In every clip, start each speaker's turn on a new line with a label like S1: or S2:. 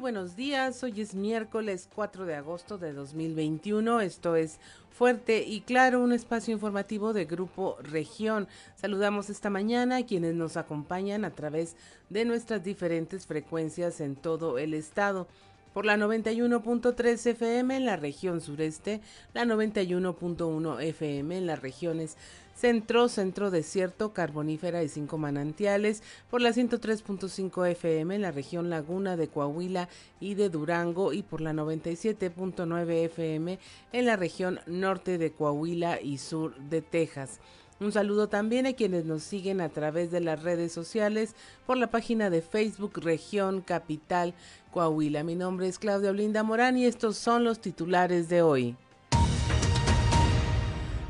S1: Buenos días, hoy es miércoles 4 de agosto de 2021, esto es Fuerte y Claro, un espacio informativo de Grupo Región. Saludamos esta mañana a quienes nos acompañan a través de nuestras diferentes frecuencias en todo el estado. Por la 91.3 FM en la región sureste, la 91.1 FM en las regiones Centro, Centro Desierto, Carbonífera y Cinco Manantiales, por la 103.5 FM en la región Laguna de Coahuila y de Durango y por la 97.9 FM en la región norte de Coahuila y sur de Texas. Un saludo también a quienes nos siguen a través de las redes sociales por la página de Facebook Región Capital Coahuila. Mi nombre es Claudia Olinda Morán y estos son los titulares de hoy.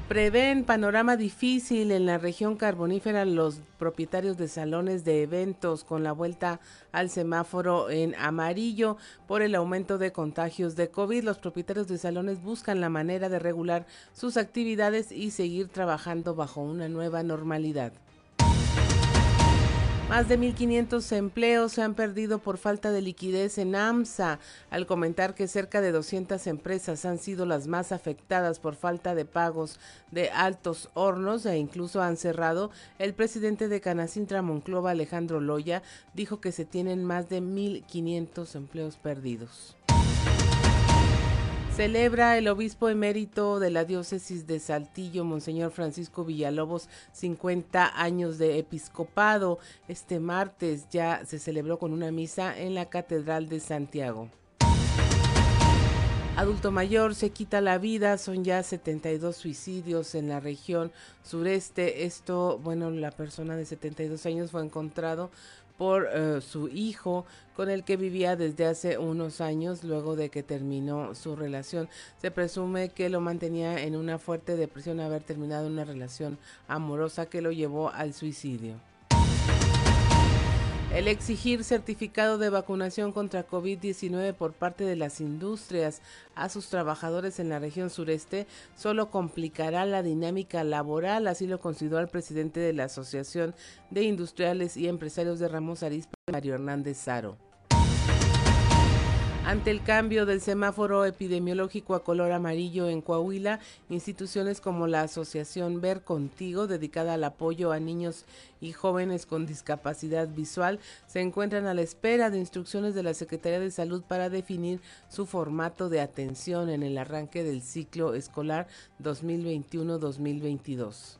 S1: Prevén panorama difícil en la región carbonífera los propietarios de salones de eventos con la vuelta al semáforo en amarillo por el aumento de contagios de COVID. Los propietarios de salones buscan la manera de regular sus actividades y seguir trabajando bajo una nueva normalidad. Más de 1.500 empleos se han perdido por falta de liquidez en AMSA, al comentar que cerca de 200 empresas han sido las más afectadas por falta de pagos de altos hornos e incluso han cerrado. El presidente de Canacintra Monclova, Alejandro Loya, dijo que se tienen más de 1.500 empleos perdidos. Celebra el obispo emérito de la diócesis de Saltillo, Monseñor Francisco Villalobos, 50 años de episcopado. Este martes ya se celebró con una misa en la Catedral de Santiago. Adulto mayor se quita la vida, son ya 72 suicidios en la región sureste. Esto, bueno, la persona de 72 años fue encontrado por eh, su hijo con el que vivía desde hace unos años luego de que terminó su relación. Se presume que lo mantenía en una fuerte depresión haber terminado una relación amorosa que lo llevó al suicidio. El exigir certificado de vacunación contra COVID-19 por parte de las industrias a sus trabajadores en la región sureste solo complicará la dinámica laboral, así lo consideró el presidente de la Asociación de Industriales y Empresarios de Ramos Arizpe, Mario Hernández Saro. Ante el cambio del semáforo epidemiológico a color amarillo en Coahuila, instituciones como la Asociación Ver Contigo, dedicada al apoyo a niños y jóvenes con discapacidad visual, se encuentran a la espera de instrucciones de la Secretaría de Salud para definir su formato de atención en el arranque del ciclo escolar 2021-2022.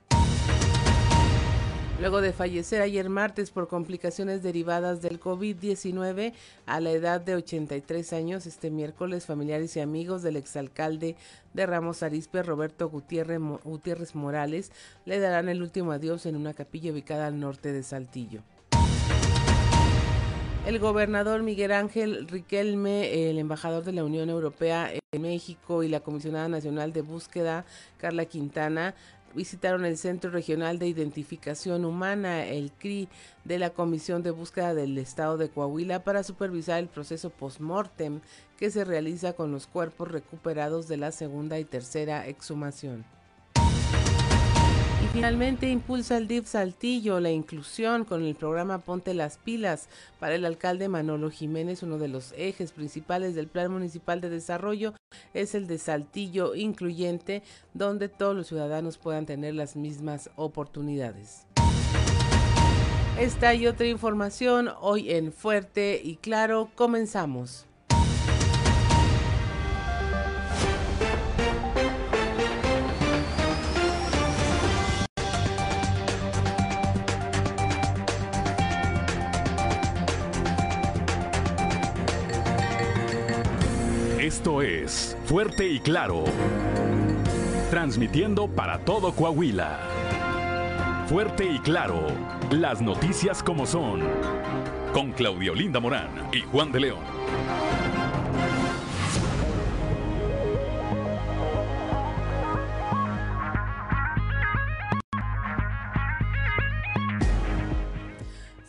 S1: Luego de fallecer ayer martes por complicaciones derivadas del COVID-19 a la edad de 83 años, este miércoles familiares y amigos del exalcalde de Ramos Arizpe, Roberto Gutiérrez, Gutiérrez Morales, le darán el último adiós en una capilla ubicada al norte de Saltillo. El gobernador Miguel Ángel Riquelme, el embajador de la Unión Europea en México y la comisionada nacional de búsqueda, Carla Quintana, visitaron el Centro Regional de Identificación Humana, el CRI, de la Comisión de Búsqueda del Estado de Coahuila para supervisar el proceso post-mortem que se realiza con los cuerpos recuperados de la segunda y tercera exhumación. Finalmente impulsa el DIF Saltillo la inclusión con el programa Ponte las Pilas para el alcalde Manolo Jiménez. Uno de los ejes principales del Plan Municipal de Desarrollo es el de Saltillo incluyente, donde todos los ciudadanos puedan tener las mismas oportunidades. Esta y otra información hoy en Fuerte y Claro. Comenzamos.
S2: Es Fuerte y Claro. Transmitiendo para todo Coahuila. Fuerte y Claro. Las noticias como son. Con Claudio Linda Morán y Juan de León.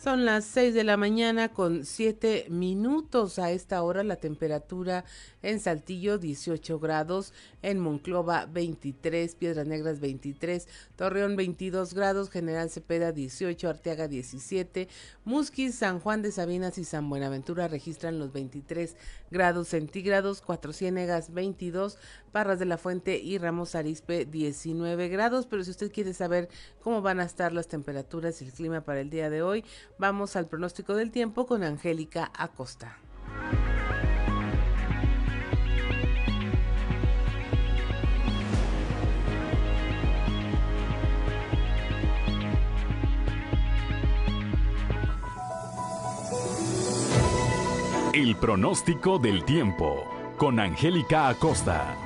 S1: Son las 6 de la mañana con 7 minutos. A esta hora la temperatura en Saltillo 18 grados, en Monclova 23, Piedras Negras 23, Torreón 22 grados, General Cepeda 18, Arteaga 17, Musquis, San Juan de Sabinas y San Buenaventura registran los 23 grados centígrados, Cuatro Ciénegas 22, Parras de la Fuente y Ramos Arispe 19 grados. Pero si usted quiere saber cómo van a estar las temperaturas y el clima para el día de hoy, Vamos al pronóstico del tiempo con Angélica Acosta.
S2: El pronóstico del tiempo con Angélica Acosta.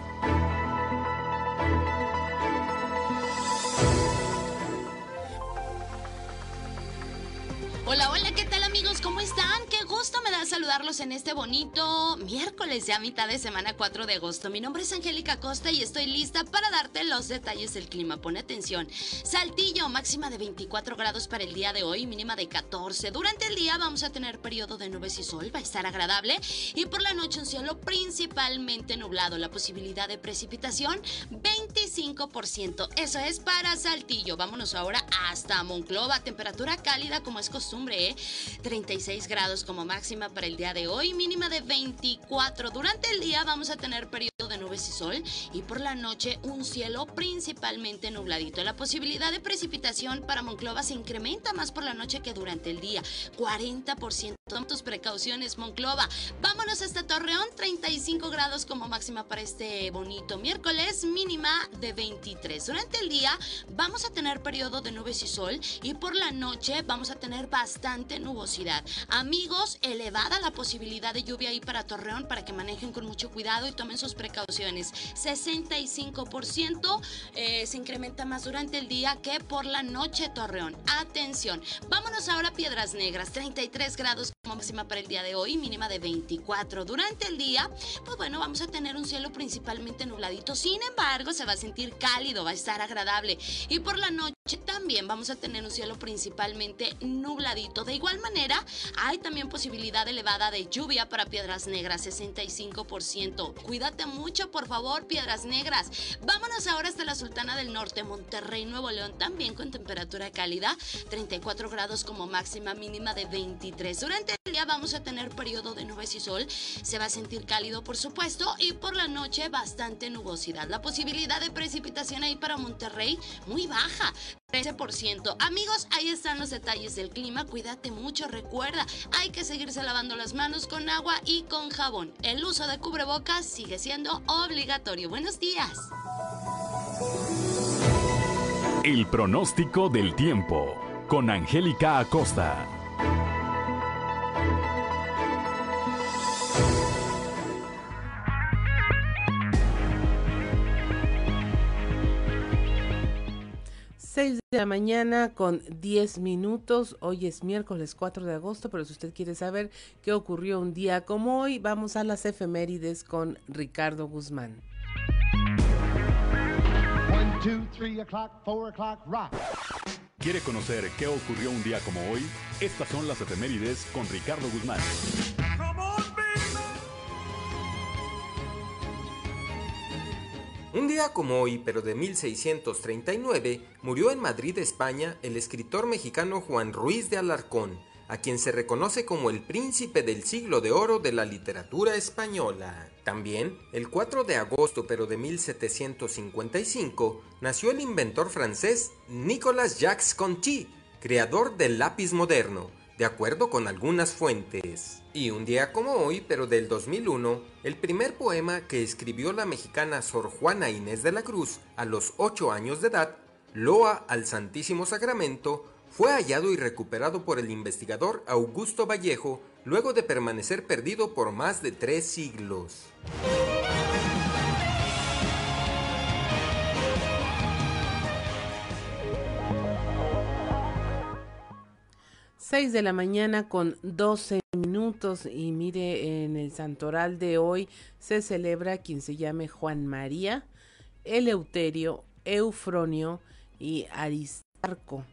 S3: Saludarlos en este bonito miércoles ya mitad de semana 4 de agosto. Mi nombre es Angélica Costa y estoy lista para darte los detalles del clima. Pone atención. Saltillo, máxima de 24 grados para el día de hoy, mínima de 14. Durante el día vamos a tener periodo de nubes y sol, va a estar agradable. Y por la noche un cielo principalmente nublado. La posibilidad de precipitación 25%. Eso es para Saltillo. Vámonos ahora hasta Monclova. Temperatura cálida como es costumbre, ¿eh? 36 grados como máxima para el día de hoy, mínima de 24. Durante el día vamos a tener periodo de nubes y sol y por la noche un cielo principalmente nubladito. La posibilidad de precipitación para Monclova se incrementa más por la noche que durante el día. 40%. Toma tus precauciones, Monclova. Vámonos hasta Torreón, 35 grados como máxima para este bonito miércoles, mínima de 23. Durante el día vamos a tener periodo de nubes y sol y por la noche vamos a tener bastante nubosidad. Amigos, elevada la posibilidad de lluvia ahí para Torreón para que manejen con mucho cuidado y tomen sus precauciones. 65% eh, se incrementa más durante el día que por la noche Torreón. Atención. Vámonos ahora a Piedras Negras, 33 grados máxima para el día de hoy, mínima de 24. Durante el día, pues bueno, vamos a tener un cielo principalmente nubladito. Sin embargo, se va a sentir cálido, va a estar agradable. Y por la noche también vamos a tener un cielo principalmente nubladito. De igual manera, hay también posibilidad de lluvia para Piedras Negras, 65%. Cuídate mucho, por favor, Piedras Negras. Vámonos ahora hasta la Sultana del Norte, Monterrey, Nuevo León, también con temperatura cálida, 34 grados como máxima mínima de 23. Durante el día vamos a tener periodo de nubes y sol. Se va a sentir cálido, por supuesto, y por la noche bastante nubosidad. La posibilidad de precipitación ahí para Monterrey muy baja. 13%. Amigos, ahí están los detalles del clima. Cuídate mucho. Recuerda, hay que seguirse lavando las manos con agua y con jabón. El uso de cubrebocas sigue siendo obligatorio. Buenos días.
S2: El pronóstico del tiempo con Angélica Acosta.
S1: 6 de la mañana con 10 minutos. Hoy es miércoles 4 de agosto, pero si usted quiere saber qué ocurrió un día como hoy, vamos a las efemérides con Ricardo Guzmán.
S2: ¿Quiere conocer qué ocurrió un día como hoy? Estas son las efemérides con Ricardo Guzmán.
S4: Un día como hoy, pero de 1639, murió en Madrid, España, el escritor mexicano Juan Ruiz de Alarcón, a quien se reconoce como el príncipe del siglo de oro de la literatura española. También, el 4 de agosto pero de 1755, nació el inventor francés Nicolas Jacques Conti, creador del lápiz moderno, de acuerdo con algunas fuentes. Y un día como hoy, pero del 2001, el primer poema que escribió la mexicana Sor Juana Inés de la Cruz a los 8 años de edad, Loa al Santísimo Sacramento, fue hallado y recuperado por el investigador Augusto Vallejo luego de permanecer perdido por más de tres siglos.
S1: 6 de la mañana con 12 minutos y mire en el santoral de hoy se celebra quien se llame Juan María, Eleuterio, Eufronio y Aristarco.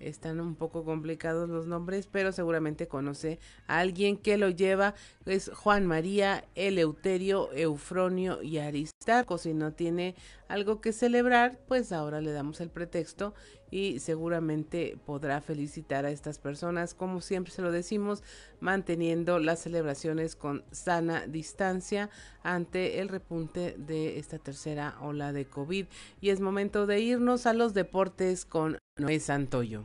S1: están un poco complicados los nombres, pero seguramente conoce a alguien que lo lleva. Es Juan María, Eleuterio, Eufronio y Aristarco. Si no tiene algo que celebrar, pues ahora le damos el pretexto y seguramente podrá felicitar a estas personas, como siempre se lo decimos, manteniendo las celebraciones con sana distancia ante el repunte de esta tercera ola de COVID. Y es momento de irnos a los deportes con Noé Santoyo.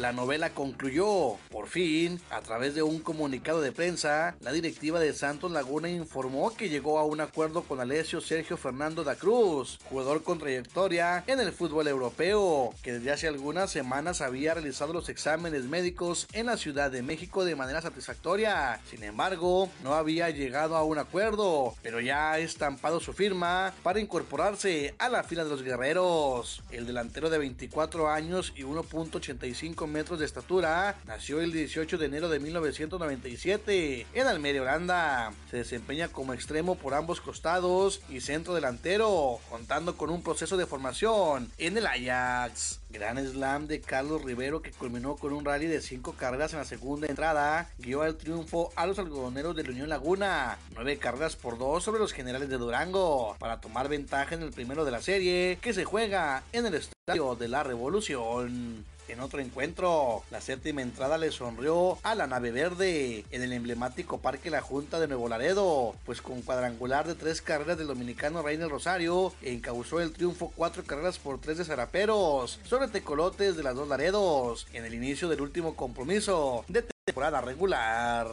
S5: La novela concluyó. Por fin, a través de un comunicado de prensa, la directiva de Santos Laguna informó que llegó a un acuerdo con Alessio Sergio Fernando da Cruz, jugador con trayectoria en el fútbol europeo, que desde hace algunas semanas había realizado los exámenes médicos en la Ciudad de México de manera satisfactoria. Sin embargo, no había llegado a un acuerdo, pero ya ha estampado su firma para incorporarse a la fila de los guerreros. El delantero de 24 años y 1.85 metros de estatura, nació el 18 de enero de 1997 en Almería, Holanda. Se desempeña como extremo por ambos costados y centro delantero, contando con un proceso de formación en el Ajax. Gran slam de Carlos Rivero que culminó con un rally de 5 carreras en la segunda entrada, guió al triunfo a los algodoneros de la Unión Laguna, 9 carreras por 2 sobre los generales de Durango, para tomar ventaja en el primero de la serie que se juega en el Estadio de la Revolución. En otro encuentro, la séptima entrada le sonrió a la nave verde en el emblemático Parque La Junta de Nuevo Laredo, pues con cuadrangular de tres carreras del dominicano Reiner Rosario encausó el triunfo cuatro carreras por tres de Zaraperos sobre Tecolotes de las dos Laredos en el inicio del último compromiso de temporada regular.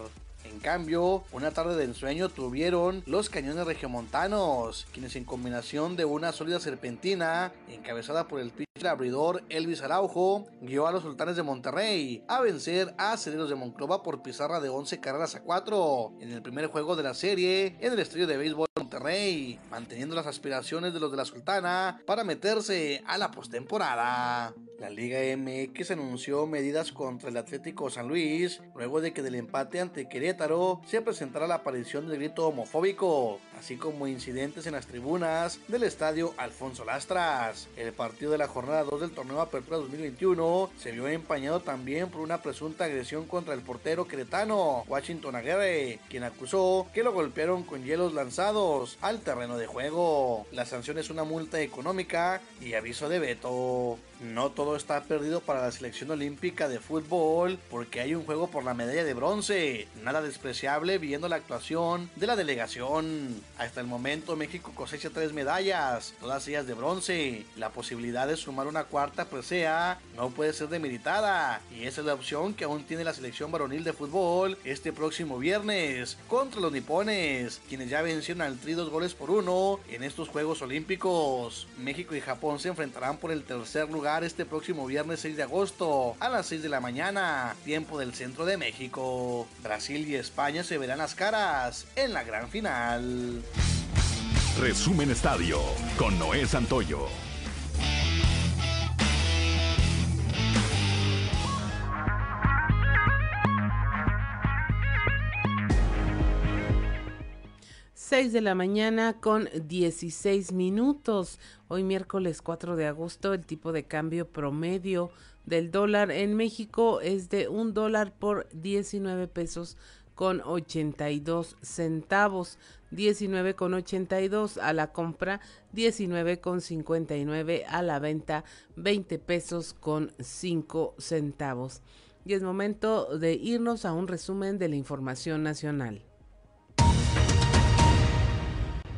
S5: En cambio, una tarde de ensueño tuvieron los cañones regiomontanos, quienes en combinación de una sólida serpentina, encabezada por el pitcher abridor Elvis Araujo, guió a los sultanes de Monterrey a vencer a Cederos de Monclova por pizarra de 11 carreras a 4 en el primer juego de la serie en el estadio de béisbol Monterrey, manteniendo las aspiraciones de los de la Sultana para meterse a la postemporada. La Liga MX anunció medidas contra el Atlético San Luis luego de que del empate ante Querétaro se presentara la aparición del grito homofóbico, así como incidentes en las tribunas del estadio Alfonso Lastras. El partido de la jornada 2 del torneo Apertura 2021 se vio empañado también por una presunta agresión contra el portero queretano Washington Aguirre, quien acusó que lo golpearon con hielos lanzados al terreno de juego. La sanción es una multa económica y aviso de veto. No todo está perdido para la selección olímpica de fútbol porque hay un juego por la medalla de bronce. Nada despreciable viendo la actuación de la delegación. Hasta el momento México cosecha tres medallas, todas ellas de bronce. La posibilidad de sumar una cuarta presea no puede ser demeritada y esa es la opción que aún tiene la selección varonil de fútbol este próximo viernes contra los nipones, quienes ya vencieron al Tri dos goles por uno en estos Juegos Olímpicos. México y Japón se enfrentarán por el tercer lugar este próximo viernes 6 de agosto a las 6 de la mañana, tiempo del centro de México. Brasil y España se verán las caras en la gran final.
S2: Resumen Estadio con Noé Santoyo.
S1: 6 de la mañana con 16 minutos. Hoy miércoles 4 de agosto el tipo de cambio promedio del dólar en México es de un dólar por 19 pesos con 82 centavos. 19 con 82 a la compra, 19 con 59 a la venta, 20 pesos con 5 centavos. Y es momento de irnos a un resumen de la información nacional.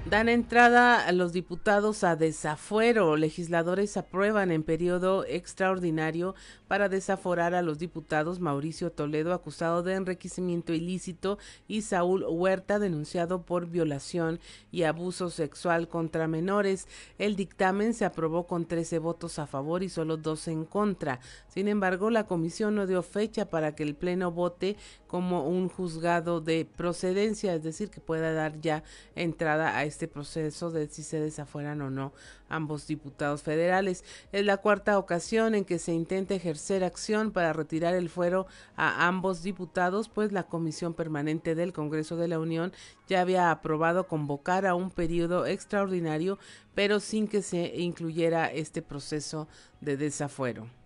S1: Dan entrada a los diputados a desafuero. Legisladores aprueban en periodo extraordinario para desaforar a los diputados Mauricio Toledo, acusado de enriquecimiento ilícito, y Saúl Huerta, denunciado por violación y abuso sexual contra menores. El dictamen se aprobó con 13 votos a favor y solo dos en contra. Sin embargo, la comisión no dio fecha para que el Pleno vote como un juzgado de procedencia, es decir, que pueda dar ya entrada a este proceso de si se desafueran o no ambos diputados federales. Es la cuarta ocasión en que se intenta ejercer acción para retirar el fuero a ambos diputados, pues la Comisión Permanente del Congreso de la Unión ya había aprobado convocar a un periodo extraordinario, pero sin que se incluyera este proceso de desafuero.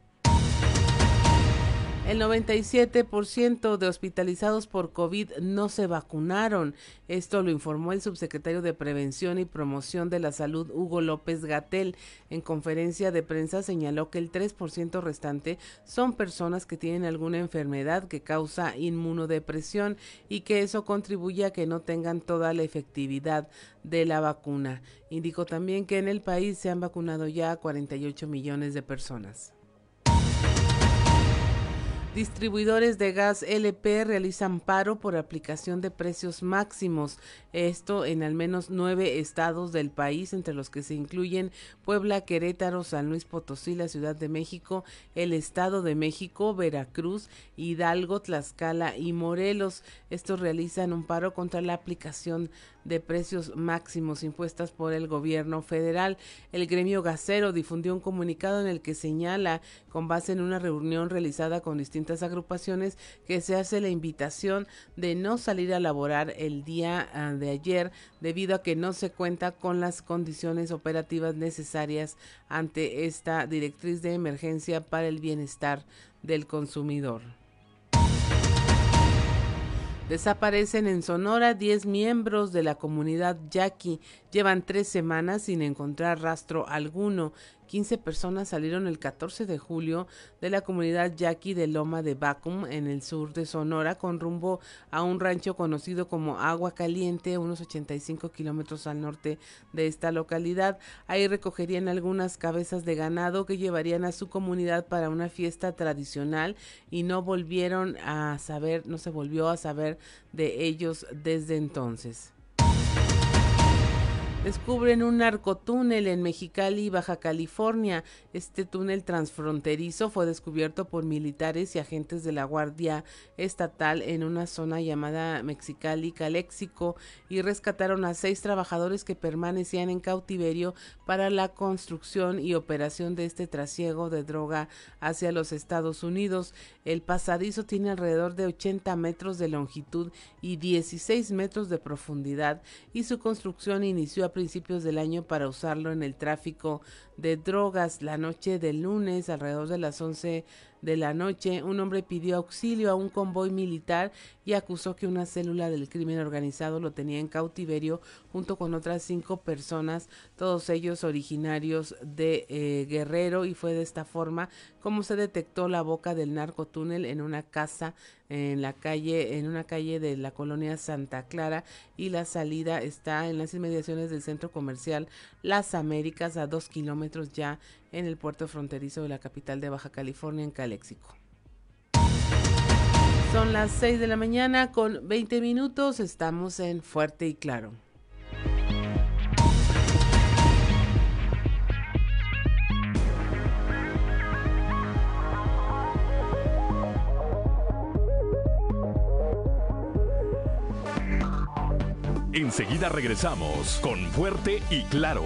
S1: El 97% de hospitalizados por COVID no se vacunaron. Esto lo informó el subsecretario de Prevención y Promoción de la Salud, Hugo López Gatel. En conferencia de prensa señaló que el 3% restante son personas que tienen alguna enfermedad que causa inmunodepresión y que eso contribuye a que no tengan toda la efectividad de la vacuna. Indicó también que en el país se han vacunado ya 48 millones de personas. Distribuidores de gas LP realizan paro por aplicación de precios máximos. Esto en al menos nueve estados del país, entre los que se incluyen Puebla, Querétaro, San Luis Potosí, la Ciudad de México, el Estado de México, Veracruz, Hidalgo, Tlaxcala y Morelos. Estos realizan un paro contra la aplicación de precios máximos impuestas por el gobierno federal. El gremio gasero difundió un comunicado en el que señala, con base en una reunión realizada con distintas agrupaciones, que se hace la invitación de no salir a laborar el día ah, de ayer debido a que no se cuenta con las condiciones operativas necesarias ante esta directriz de emergencia para el bienestar del consumidor. Desaparecen en Sonora 10 miembros de la comunidad yaqui. Llevan tres semanas sin encontrar rastro alguno. 15 personas salieron el 14 de julio de la comunidad yaqui de Loma de Bacum en el sur de Sonora con rumbo a un rancho conocido como Agua Caliente, unos 85 kilómetros al norte de esta localidad. Ahí recogerían algunas cabezas de ganado que llevarían a su comunidad para una fiesta tradicional y no volvieron a saber, no se volvió a saber de ellos desde entonces. Descubren un narcotúnel en Mexicali, Baja California. Este túnel transfronterizo fue descubierto por militares y agentes de la Guardia Estatal en una zona llamada Mexicali Caléxico y rescataron a seis trabajadores que permanecían en cautiverio para la construcción y operación de este trasiego de droga hacia los Estados Unidos. El pasadizo tiene alrededor de 80 metros de longitud y 16 metros de profundidad y su construcción inició a principios del año para usarlo en el tráfico de drogas. La noche del lunes, alrededor de las 11 de la noche, un hombre pidió auxilio a un convoy militar y acusó que una célula del crimen organizado lo tenía en cautiverio junto con otras cinco personas, todos ellos originarios de eh, Guerrero y fue de esta forma como se detectó la boca del narcotúnel en una casa en la calle, en una calle de la colonia Santa Clara y la salida está en las inmediaciones del centro comercial Las Américas a dos kilómetros ya en el puerto fronterizo de la capital de Baja California en Caléxico. Son las 6 de la mañana con 20 minutos, estamos en Fuerte y Claro.
S2: Enseguida regresamos con Fuerte y Claro.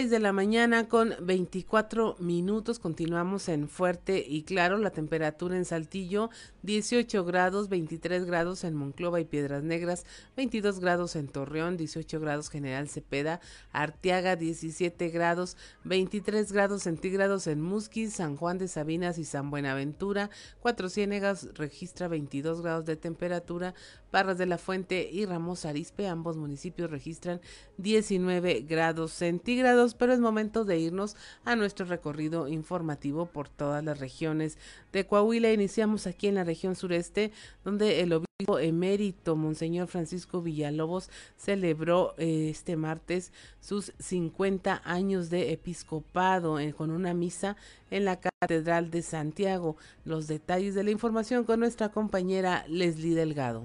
S1: 6 de la mañana con 24 minutos. Continuamos en fuerte y claro. La temperatura en Saltillo 18 grados, 23 grados en Monclova y Piedras Negras, 22 grados en Torreón, 18 grados General Cepeda, Arteaga 17 grados, 23 grados centígrados en Musquis, San Juan de Sabinas y San Buenaventura, Cuatro Ciénegas registra 22 grados de temperatura, Barras de la Fuente y Ramos Arispe, ambos municipios registran 19 grados centígrados, pero es momento de irnos a nuestro recorrido informativo por todas las regiones de Coahuila. Iniciamos aquí en la región sureste, donde el obispo emérito Monseñor Francisco Villalobos celebró eh, este martes sus 50 años de episcopado eh, con una misa en la Catedral de Santiago. Los detalles de la información con nuestra compañera Leslie Delgado.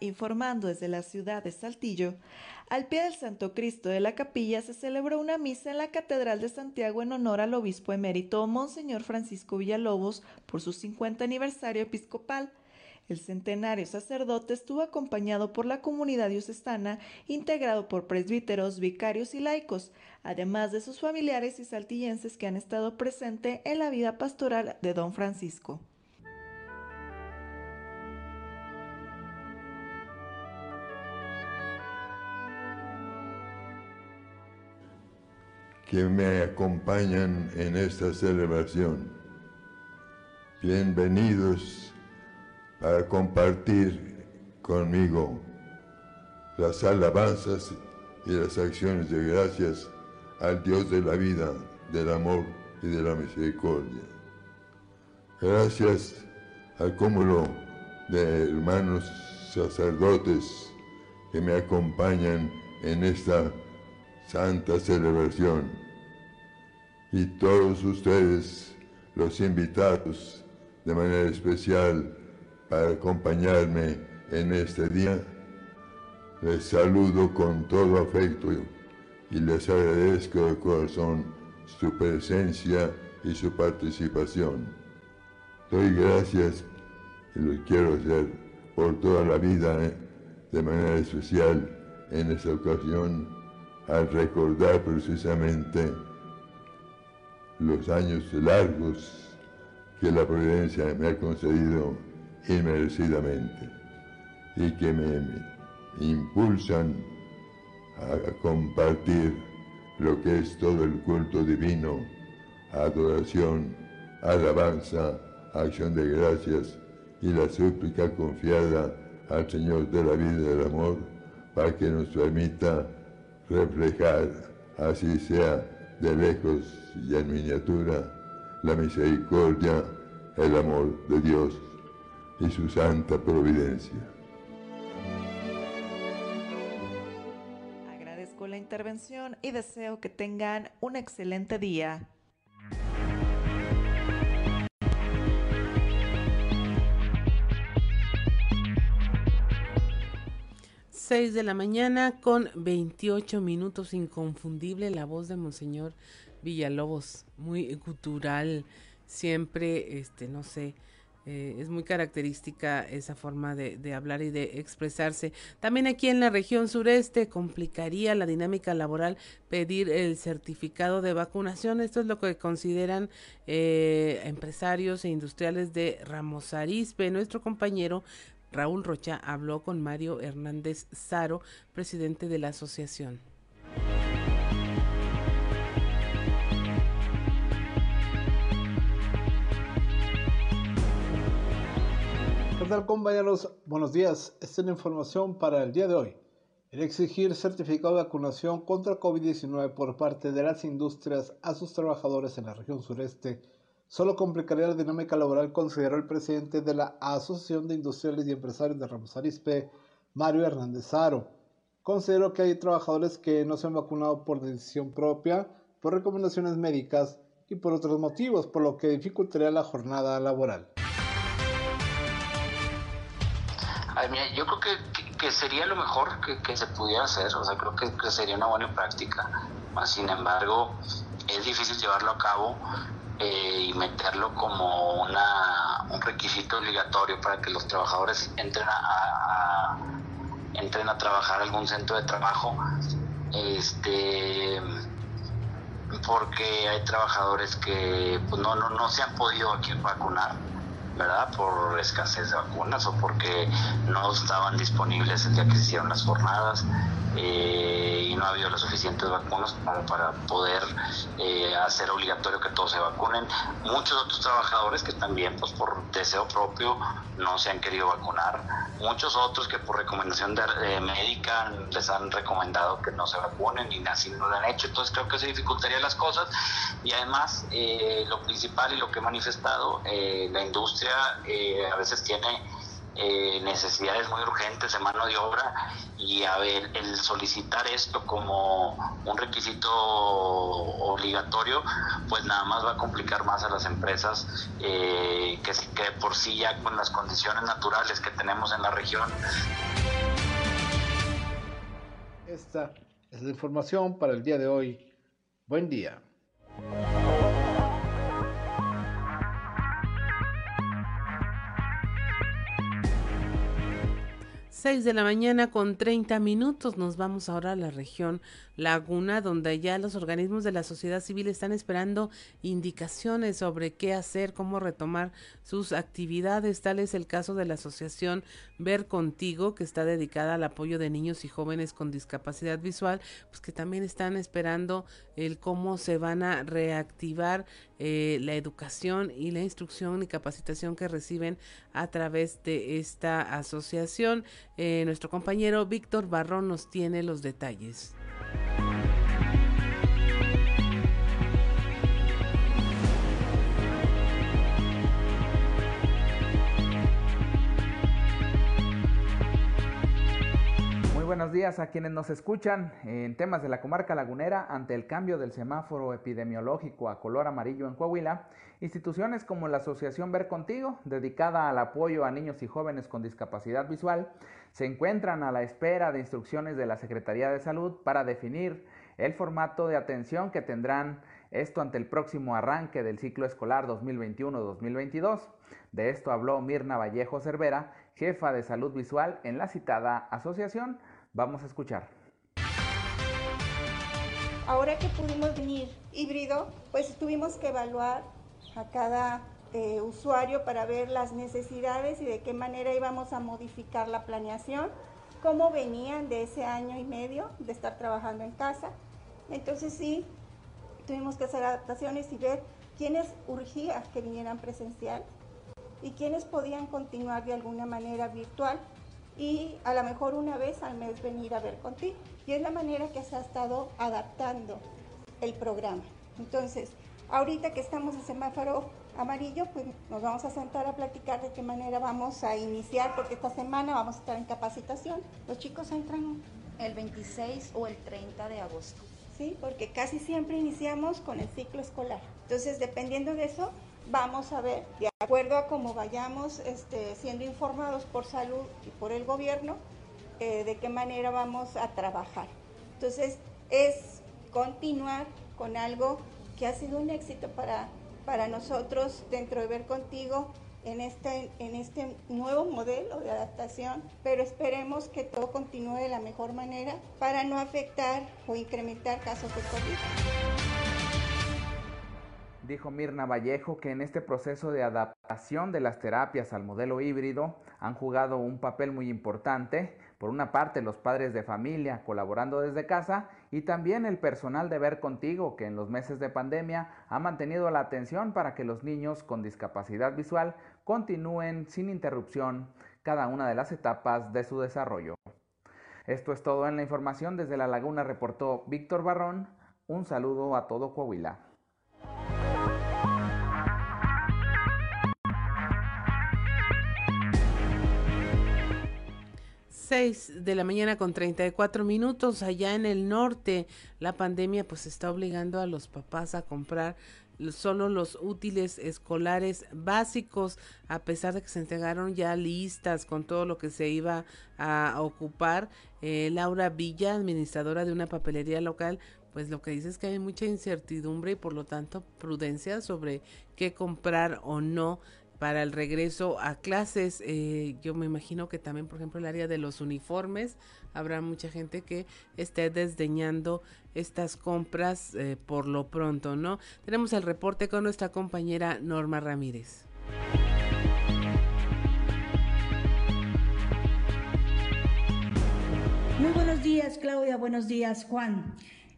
S6: Informando desde la ciudad de Saltillo, al pie del Santo Cristo de la capilla se celebró una misa en la Catedral de Santiago en honor al obispo emérito Monseñor Francisco Villalobos por su 50 aniversario episcopal. El centenario sacerdote estuvo acompañado por la comunidad diocesana, integrado por presbíteros, vicarios y laicos, además de sus familiares y saltillenses que han estado presentes en la vida pastoral de don Francisco.
S7: Que me acompañan en esta celebración. Bienvenidos para compartir conmigo las alabanzas y las acciones de gracias al Dios de la vida, del amor y de la misericordia. Gracias al cúmulo de hermanos sacerdotes que me acompañan en esta santa celebración. Y todos ustedes, los invitados de manera especial para acompañarme en este día, les saludo con todo afecto y les agradezco de corazón su presencia y su participación. Doy gracias y lo quiero hacer por toda la vida ¿eh? de manera especial en esta ocasión al recordar precisamente los años largos que la providencia me ha concedido inmerecidamente y que me impulsan a compartir lo que es todo el culto divino, adoración, alabanza, acción de gracias y la súplica confiada al Señor de la vida y del amor para que nos permita reflejar, así sea de lejos y en miniatura, la misericordia, el amor de Dios y su santa providencia.
S6: Agradezco la intervención y deseo que tengan un excelente día.
S1: 6 de la mañana con 28 minutos, inconfundible la voz de Monseñor Villalobos, muy cultural, siempre, este, no sé, eh, es muy característica esa forma de, de, hablar y de expresarse. También aquí en la región sureste complicaría la dinámica laboral pedir el certificado de vacunación. Esto es lo que consideran eh, empresarios e industriales de Ramos Arizpe. Nuestro compañero Raúl Rocha habló con Mario Hernández Zaro, presidente de la asociación.
S8: ¿Qué tal compañeros? Buenos días. Esta es la información para el día de hoy. El exigir certificado de vacunación contra COVID-19 por parte de las industrias a sus trabajadores en la región sureste solo complicaría la dinámica laboral, consideró el presidente de la Asociación de Industriales y Empresarios de Ramos Arizpe, Mario Hernández Aro. Considero que hay trabajadores que no se han vacunado por decisión propia, por recomendaciones médicas y por otros motivos, por lo que dificultaría la jornada laboral.
S9: Yo creo que, sería lo mejor que, se pudiera hacer, o sea, creo que, que sería una buena práctica. Sin embargo, es difícil llevarlo a cabo eh, y meterlo como una, un requisito obligatorio para que los trabajadores entren a, entren a trabajar a algún centro de trabajo este porque hay trabajadores que pues, no, no, no se han podido aquí vacunar ¿verdad? Por escasez de vacunas o porque no estaban disponibles el día que se hicieron las jornadas eh, y no ha habido las suficientes vacunas para, poder eh, hacer obligatorio que todos se vacunen. Muchos otros trabajadores que también, pues por deseo propio, no se han querido vacunar. Muchos otros que por recomendación de, médica les han recomendado que no se vacunen y así no lo han hecho. Entonces creo que se dificultaría las cosas y además eh, lo principal y lo que he manifestado, la industria a veces tiene necesidades muy urgentes de mano de obra y a ver, el solicitar esto como un requisito obligatorio, pues nada más va a complicar más a las empresas eh, que por sí ya con las condiciones naturales que tenemos en la región.
S8: Esta es la información para el día de hoy. Buen día.
S1: 6 de la mañana con 30 minutos. Nos vamos ahora a la región Laguna, donde ya los organismos de la sociedad civil están esperando indicaciones sobre qué hacer, cómo retomar sus actividades. Tal es el caso de la asociación Ver Contigo, que está dedicada al apoyo de niños y jóvenes con discapacidad visual, pues que también están esperando el cómo se van a reactivar eh, la educación y la instrucción y capacitación que reciben a través de esta asociación. Eh, nuestro compañero Víctor Barrón nos tiene los detalles.
S10: Thank you. Buenos días a quienes nos escuchan en temas de la comarca lagunera ante el cambio del semáforo epidemiológico a color amarillo en Coahuila. Instituciones como la Asociación Ver Contigo, dedicada al apoyo a niños y jóvenes con discapacidad visual, se encuentran a la espera de instrucciones de la Secretaría de Salud para definir el formato de atención que tendrán esto ante el próximo arranque del ciclo escolar 2021-2022. De esto habló Mirna Vallejo Cervera, jefa de salud visual en la citada asociación. Vamos a escuchar.
S11: Ahora que pudimos venir híbrido, pues tuvimos que evaluar a cada eh, usuario para ver las necesidades y de qué manera íbamos a modificar la planeación, cómo venían de ese año y medio de estar trabajando en casa. Entonces sí, tuvimos que hacer adaptaciones y ver quiénes urgía que vinieran presencial y quiénes podían continuar de alguna manera virtual y a lo mejor una vez al mes venir a ver contigo. Y es la manera que se ha estado adaptando el programa. Entonces, ahorita que estamos en semáforo amarillo, pues nos vamos a sentar a platicar de qué manera vamos a iniciar, porque esta semana vamos a estar en capacitación. Los chicos entran
S12: el 26 o el 30 de agosto.
S11: Sí, porque casi siempre iniciamos con el ciclo escolar. Entonces, dependiendo de eso, vamos a ver, de acuerdo a cómo vayamos este, siendo informados por salud y por el gobierno, eh, de qué manera vamos a trabajar. Entonces, es continuar con algo que ha sido un éxito para para nosotros dentro de Ver Contigo en este, en este nuevo modelo de adaptación, pero esperemos que todo continúe de la mejor manera para no afectar o incrementar casos de COVID.
S10: Dijo Mirna Vallejo que en este proceso de adaptación de las terapias al modelo híbrido han jugado un papel muy importante por una parte, los padres de familia colaborando desde casa y también el personal de Ver Contigo, que en los meses de pandemia ha mantenido la atención para que los niños con discapacidad visual continúen sin interrupción cada una de las etapas de su desarrollo. Esto es todo en la información. Desde La Laguna reportó Víctor Barrón. Un saludo a todo Coahuila.
S1: 6 de la mañana con 34 minutos allá en el norte. La pandemia pues está obligando a los papás a comprar solo los útiles escolares básicos, a pesar de que se entregaron ya listas con todo lo que se iba a ocupar. Eh, Laura Villa, administradora de una papelería local, pues lo que dice es que hay mucha incertidumbre y por lo tanto prudencia sobre qué comprar o no para el regreso a clases. Eh, yo me imagino que también, por ejemplo, el área de los uniformes, habrá mucha gente que esté desdeñando estas compras eh, por lo pronto, ¿no? Tenemos el reporte con nuestra compañera Norma Ramírez.
S13: Muy buenos días, Claudia. Buenos días, Juan.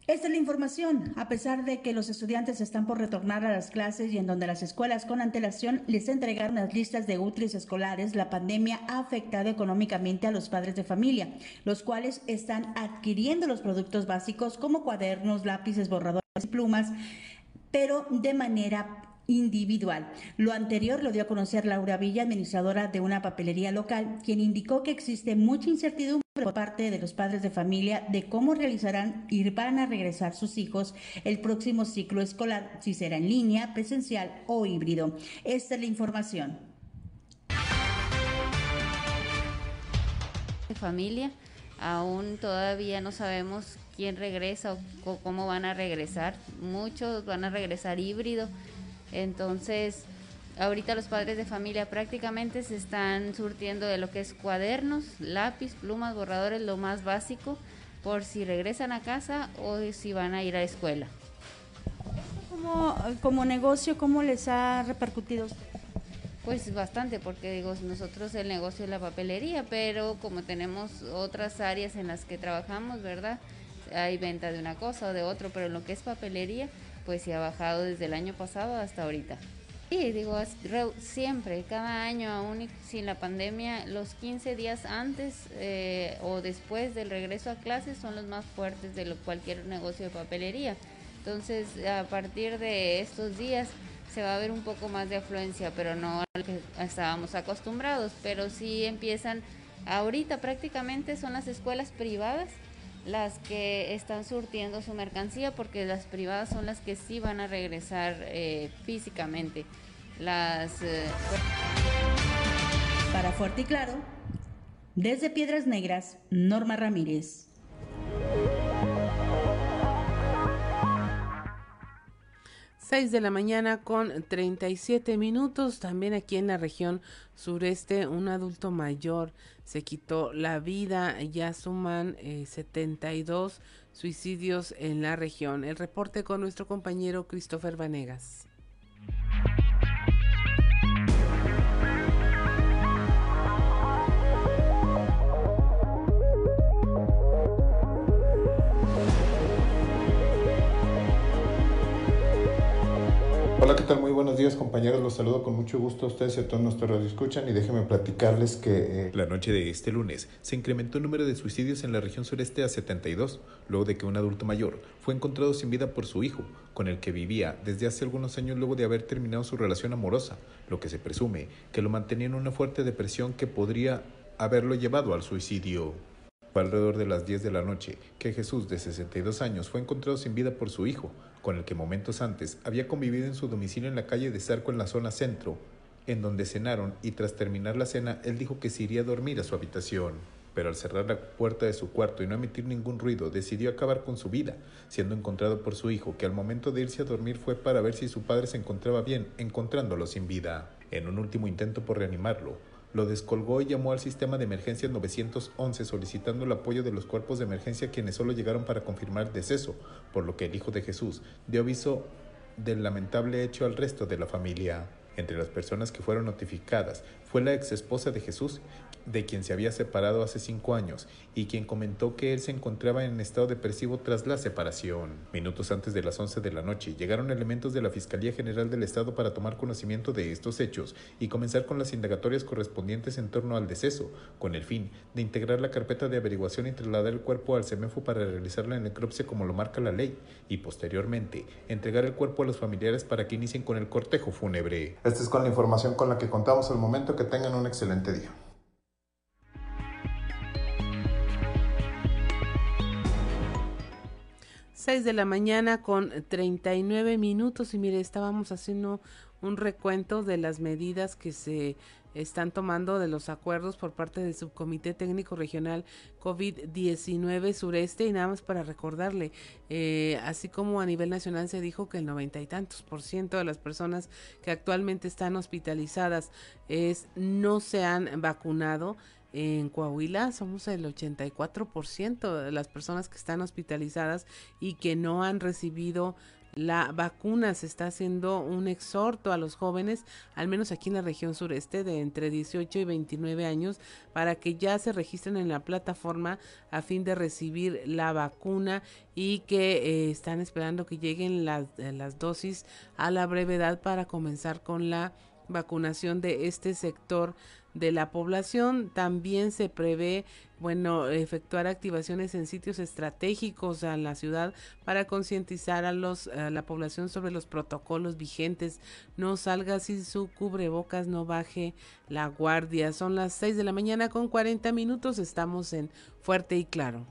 S13: Esta es la información, a pesar de que los estudiantes están por retornar a las clases y en donde las escuelas con antelación les entregaron las listas de útiles escolares, la pandemia ha afectado económicamente a los padres de familia, los cuales están adquiriendo los productos básicos como cuadernos, lápices, borradores y plumas, pero de manera individual. Lo anterior lo dio a conocer Laura Villa, administradora de una papelería local, quien indicó que existe mucha incertidumbre por parte de los padres de familia de cómo realizarán y van a regresar sus hijos el próximo ciclo escolar, si será en línea, presencial o híbrido. Esta es la información.
S14: familia, aún todavía no sabemos quién regresa o cómo van a regresar. Muchos van a regresar híbrido. Entonces, ahorita los padres de familia prácticamente se están surtiendo de lo que es cuadernos, lápiz, plumas, borradores, lo más básico, por si regresan a casa o si van a ir a escuela.
S13: Como, como negocio, ¿cómo les ha repercutido?
S14: Pues bastante, porque digo, nosotros el negocio es la papelería, pero como tenemos otras áreas en las que trabajamos, ¿verdad? Hay venta de una cosa o de otro, pero en lo que es papelería, pues sí ha bajado desde el año pasado hasta ahorita. Sí, digo, siempre, cada año, aún sin la pandemia, los 15 días antes eh, o después del regreso a clases son los más fuertes de lo, cualquier negocio de papelería. Entonces, a partir de estos días se va a ver un poco más de afluencia, pero no al que estábamos acostumbrados. Pero sí empiezan, ahorita prácticamente son las escuelas privadas las que están surtiendo su mercancía porque las privadas son las que sí van a regresar eh, físicamente. Las eh,
S13: Para Fuerte y Claro, desde Piedras Negras, Norma Ramírez.
S1: 6 de la mañana con 37 minutos. También aquí en la región sureste, un adulto mayor se quitó la vida. Ya suman eh, 72 suicidios en la región. El reporte con nuestro compañero Christopher Vanegas.
S15: Hola, ¿qué tal? Muy buenos días compañeros, los saludo con mucho gusto a ustedes y a todos nuestros escuchan y déjenme platicarles que...
S16: Eh... La noche de este lunes se incrementó el número de suicidios en la región sureste a 72, luego de que un adulto mayor fue encontrado sin vida por su hijo, con el que vivía desde hace algunos años luego de haber terminado su relación amorosa, lo que se presume que lo mantenía en una fuerte depresión que podría haberlo llevado al suicidio. Alrededor de las 10 de la noche que Jesús, de 62 años, fue encontrado sin vida por su hijo, con el que momentos antes había convivido en su domicilio en la calle de Zarco en la zona centro, en donde cenaron y tras terminar la cena él dijo que se iría a dormir a su habitación. Pero al cerrar la puerta de su cuarto y no emitir ningún ruido, decidió acabar con su vida, siendo encontrado por su hijo, que al momento de irse a dormir fue para ver si su padre se encontraba bien, encontrándolo sin vida. En un último intento por reanimarlo, lo descolgó y llamó al sistema de emergencia 911 solicitando el apoyo de los cuerpos de emergencia quienes solo llegaron para confirmar deceso, por lo que el Hijo de Jesús dio aviso del lamentable hecho al resto de la familia. Entre las personas que fueron notificadas fue la ex esposa de Jesús, de quien se había separado hace cinco años y quien comentó que él se encontraba en estado depresivo tras la separación. Minutos antes de las 11 de la noche llegaron elementos de la Fiscalía General del Estado para tomar conocimiento de estos hechos y comenzar con las indagatorias correspondientes en torno al deceso, con el fin de integrar la carpeta de averiguación y trasladar el cuerpo al CEMEFO para realizar la necropsia como lo marca la ley y posteriormente entregar el cuerpo a los familiares para que inicien con el cortejo fúnebre.
S15: Esta es con la información con la que contamos al momento. Que tengan un excelente día.
S1: 6 de la mañana con 39 minutos. Y mire, estábamos haciendo un recuento de las medidas que se están tomando de los acuerdos por parte del Subcomité Técnico Regional COVID-19 Sureste. Y nada más para recordarle, eh, así como a nivel nacional se dijo que el noventa y tantos por ciento de las personas que actualmente están hospitalizadas es no se han vacunado, en Coahuila somos el 84% de las personas que están hospitalizadas y que no han recibido la vacuna. Se está haciendo un exhorto a los jóvenes, al menos aquí en la región sureste, de entre 18 y 29 años, para que ya se registren en la plataforma a fin de recibir la vacuna y que eh, están esperando que lleguen las, las dosis a la brevedad para comenzar con la vacunación de este sector de la población. También se prevé bueno, efectuar activaciones en sitios estratégicos a la ciudad para concientizar a los a la población sobre los protocolos vigentes. No salga sin su cubrebocas, no baje la guardia. Son las 6 de la mañana con 40 minutos. Estamos en Fuerte y Claro.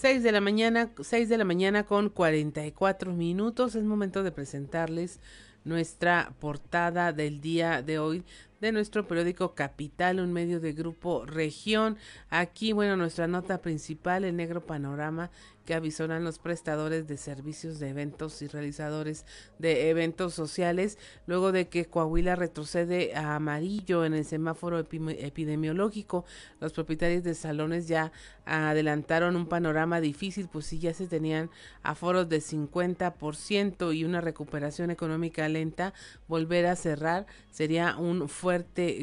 S1: 6 de la mañana, 6 de la mañana con 44 minutos. Es momento de presentarles nuestra portada del día de hoy de nuestro periódico Capital, un medio de grupo Región. Aquí, bueno, nuestra nota principal, el negro panorama que avisoran los prestadores de servicios de eventos y realizadores de eventos sociales, luego de que Coahuila retrocede a amarillo en el semáforo epidemiológico. Los propietarios de salones ya adelantaron un panorama difícil, pues si ya se tenían aforos de 50% y una recuperación económica lenta, volver a cerrar sería un fuerte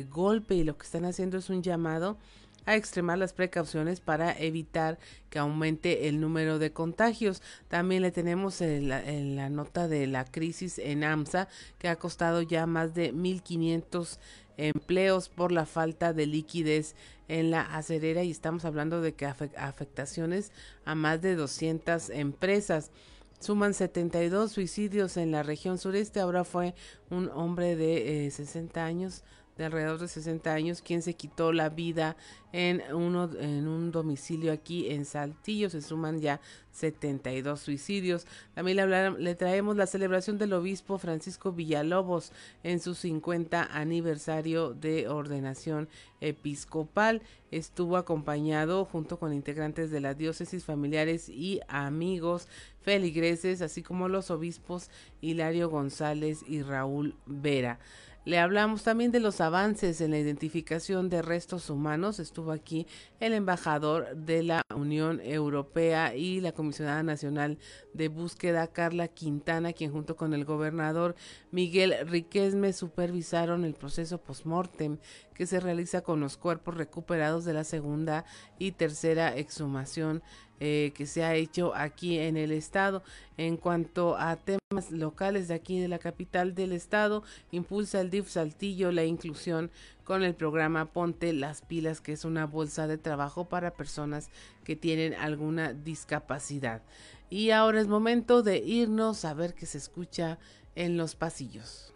S1: golpe y lo que están haciendo es un llamado a extremar las precauciones para evitar que aumente el número de contagios. También le tenemos en la, nota de la crisis en AMSA que ha costado ya más de 1.500 empleos por la falta de liquidez en la acerera y estamos hablando de que afectaciones a más de 200 empresas. Suman 72 suicidios en la región sureste. Ahora fue un hombre de 60 eh, años de alrededor de 60 años, quien se quitó la vida en, uno, en un domicilio aquí en Saltillo. Se suman ya 72 suicidios. También le, le traemos la celebración del obispo Francisco Villalobos en su 50 aniversario de ordenación episcopal. Estuvo acompañado junto con integrantes de la diócesis, familiares y amigos feligreses, así como los obispos Hilario González y Raúl Vera. Le hablamos también de los avances en la identificación de restos humanos. Estuvo aquí el embajador de la Unión Europea y la comisionada nacional de búsqueda Carla Quintana, quien junto con el gobernador Miguel Riquesme supervisaron el proceso postmortem que se realiza con los cuerpos recuperados de la segunda y tercera exhumación eh, que se ha hecho aquí en el estado. En cuanto a temas locales de aquí de la capital del estado, impulsa el DIF Saltillo la inclusión con el programa Ponte las pilas, que es una bolsa de trabajo para personas que tienen alguna discapacidad. Y ahora es momento de irnos a ver qué se escucha en los pasillos.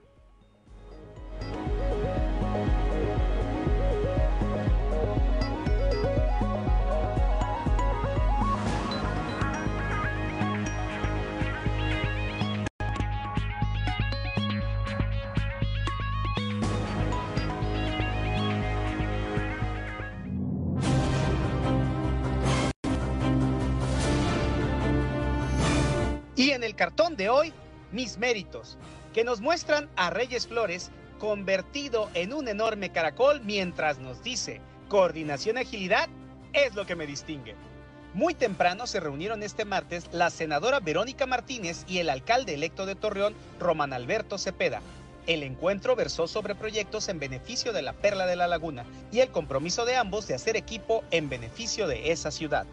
S17: Y en el cartón de hoy, mis méritos, que nos muestran a Reyes Flores convertido en un enorme caracol mientras nos dice, coordinación y agilidad es lo que me distingue. Muy temprano se reunieron este martes la senadora Verónica Martínez y el alcalde electo de Torreón, Román Alberto Cepeda. El encuentro versó sobre proyectos en beneficio de la Perla de la Laguna y el compromiso de ambos de hacer equipo en beneficio de esa ciudad.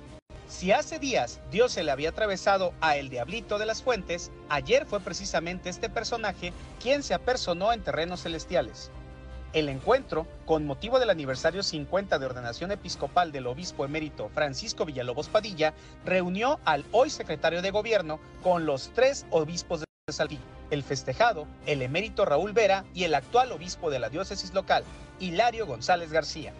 S17: Si hace días Dios se le había atravesado a el Diablito de las Fuentes, ayer fue precisamente este personaje quien se apersonó en terrenos celestiales. El encuentro, con motivo del aniversario 50 de ordenación episcopal del obispo emérito Francisco Villalobos Padilla, reunió al hoy secretario de gobierno con los tres obispos de Saltillo, el festejado, el emérito Raúl Vera y el actual obispo de la diócesis local, Hilario González García.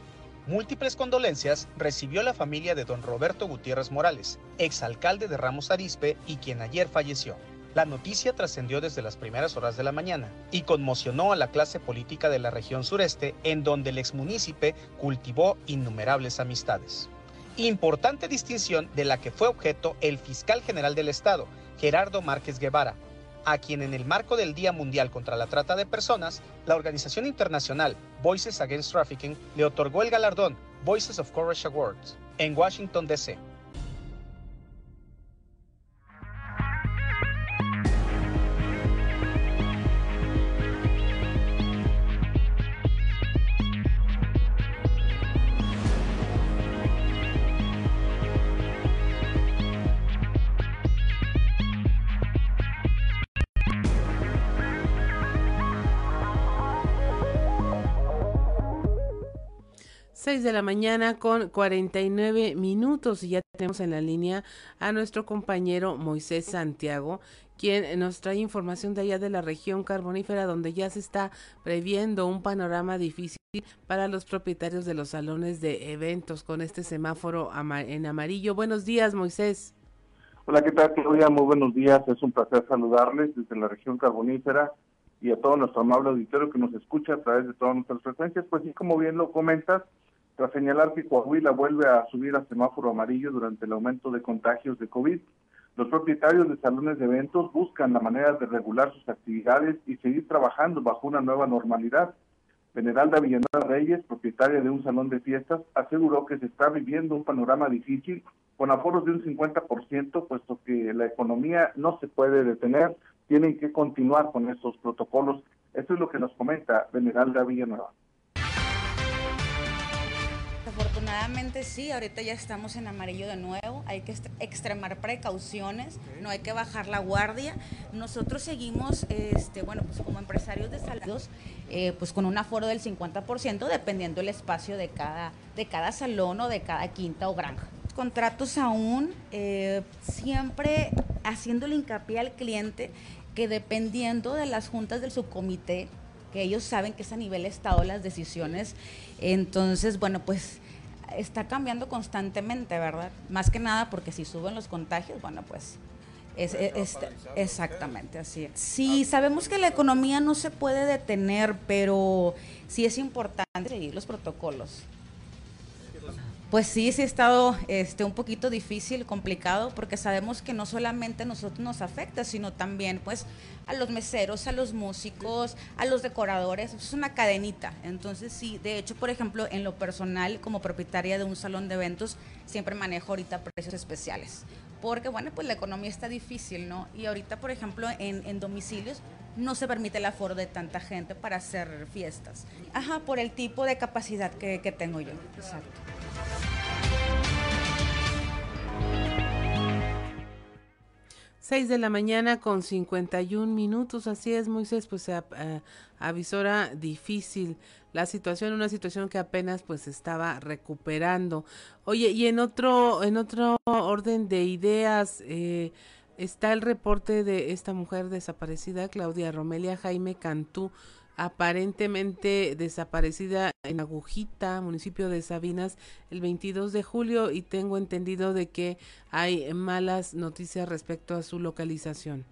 S17: Múltiples condolencias recibió la familia de don Roberto Gutiérrez Morales, exalcalde de Ramos Arizpe y quien ayer falleció. La noticia trascendió desde las primeras horas de la mañana y conmocionó a la clase política de la región sureste, en donde el exmunícipe cultivó innumerables amistades. Importante distinción de la que fue objeto el fiscal general del Estado, Gerardo Márquez Guevara, a quien en el marco del Día Mundial contra la Trata de Personas, la organización internacional Voices Against Trafficking le otorgó el galardón Voices of Courage Awards en Washington, D.C.
S1: 6 de la mañana con 49 minutos y ya tenemos en la línea a nuestro compañero Moisés Santiago, quien nos trae información de allá de la región carbonífera donde ya se está previendo un panorama difícil para los propietarios de los salones de eventos con este semáforo en amarillo. Buenos días, Moisés.
S18: Hola, ¿qué tal, Claudia? Muy buenos días. Es un placer saludarles desde la región carbonífera y a todo nuestro amable auditorio que nos escucha a través de todas nuestras frecuencias. Pues sí, como bien lo comentas, tras señalar que Coahuila vuelve a subir a semáforo amarillo durante el aumento de contagios de COVID. Los propietarios de salones de eventos buscan la manera de regular sus actividades y seguir trabajando bajo una nueva normalidad. Veneralda Villanueva Reyes, propietaria de un salón de fiestas, aseguró que se está viviendo un panorama difícil con aforos de un 50%, puesto que la economía no se puede detener, tienen que continuar con estos protocolos. Esto es lo que nos comenta Veneralda Villanueva.
S12: Afortunadamente sí, ahorita ya estamos en amarillo de nuevo, hay que extremar precauciones, no hay que bajar la guardia. Nosotros seguimos, este, bueno, pues como empresarios de salados, eh, pues con un aforo del 50%, dependiendo el espacio de cada, de cada salón o de cada quinta o granja. Contratos aún, eh, siempre haciéndole hincapié al cliente que dependiendo de las juntas del subcomité, que ellos saben que es a nivel Estado las decisiones, entonces, bueno, pues está cambiando constantemente, ¿verdad? Más que nada porque si suben los contagios, bueno, pues es, exactamente así. Sí, sabemos que la economía no se puede detener, pero sí es importante seguir los protocolos. Pues sí, sí ha estado este, un poquito difícil, complicado, porque sabemos que no solamente a nosotros nos afecta, sino también pues a los meseros, a los músicos, a los decoradores, es una cadenita. Entonces sí, de hecho, por ejemplo, en lo personal, como propietaria de un salón de eventos, siempre manejo ahorita precios especiales, porque bueno, pues la economía está difícil, ¿no? Y ahorita, por ejemplo, en, en domicilios, no se permite el aforo de tanta gente para hacer fiestas. Ajá, por el tipo de capacidad que, tengo yo. Exacto.
S1: 6 de la mañana con 51 minutos, así es Moisés, pues se eh, avisora difícil la situación, una situación que apenas pues estaba recuperando. Oye, y en otro, en otro orden de ideas, eh, está el reporte de esta mujer desaparecida, Claudia Romelia Jaime Cantú, aparentemente desaparecida en Agujita, municipio de Sabinas, el 22 de julio y tengo entendido de que hay malas noticias respecto a su localización.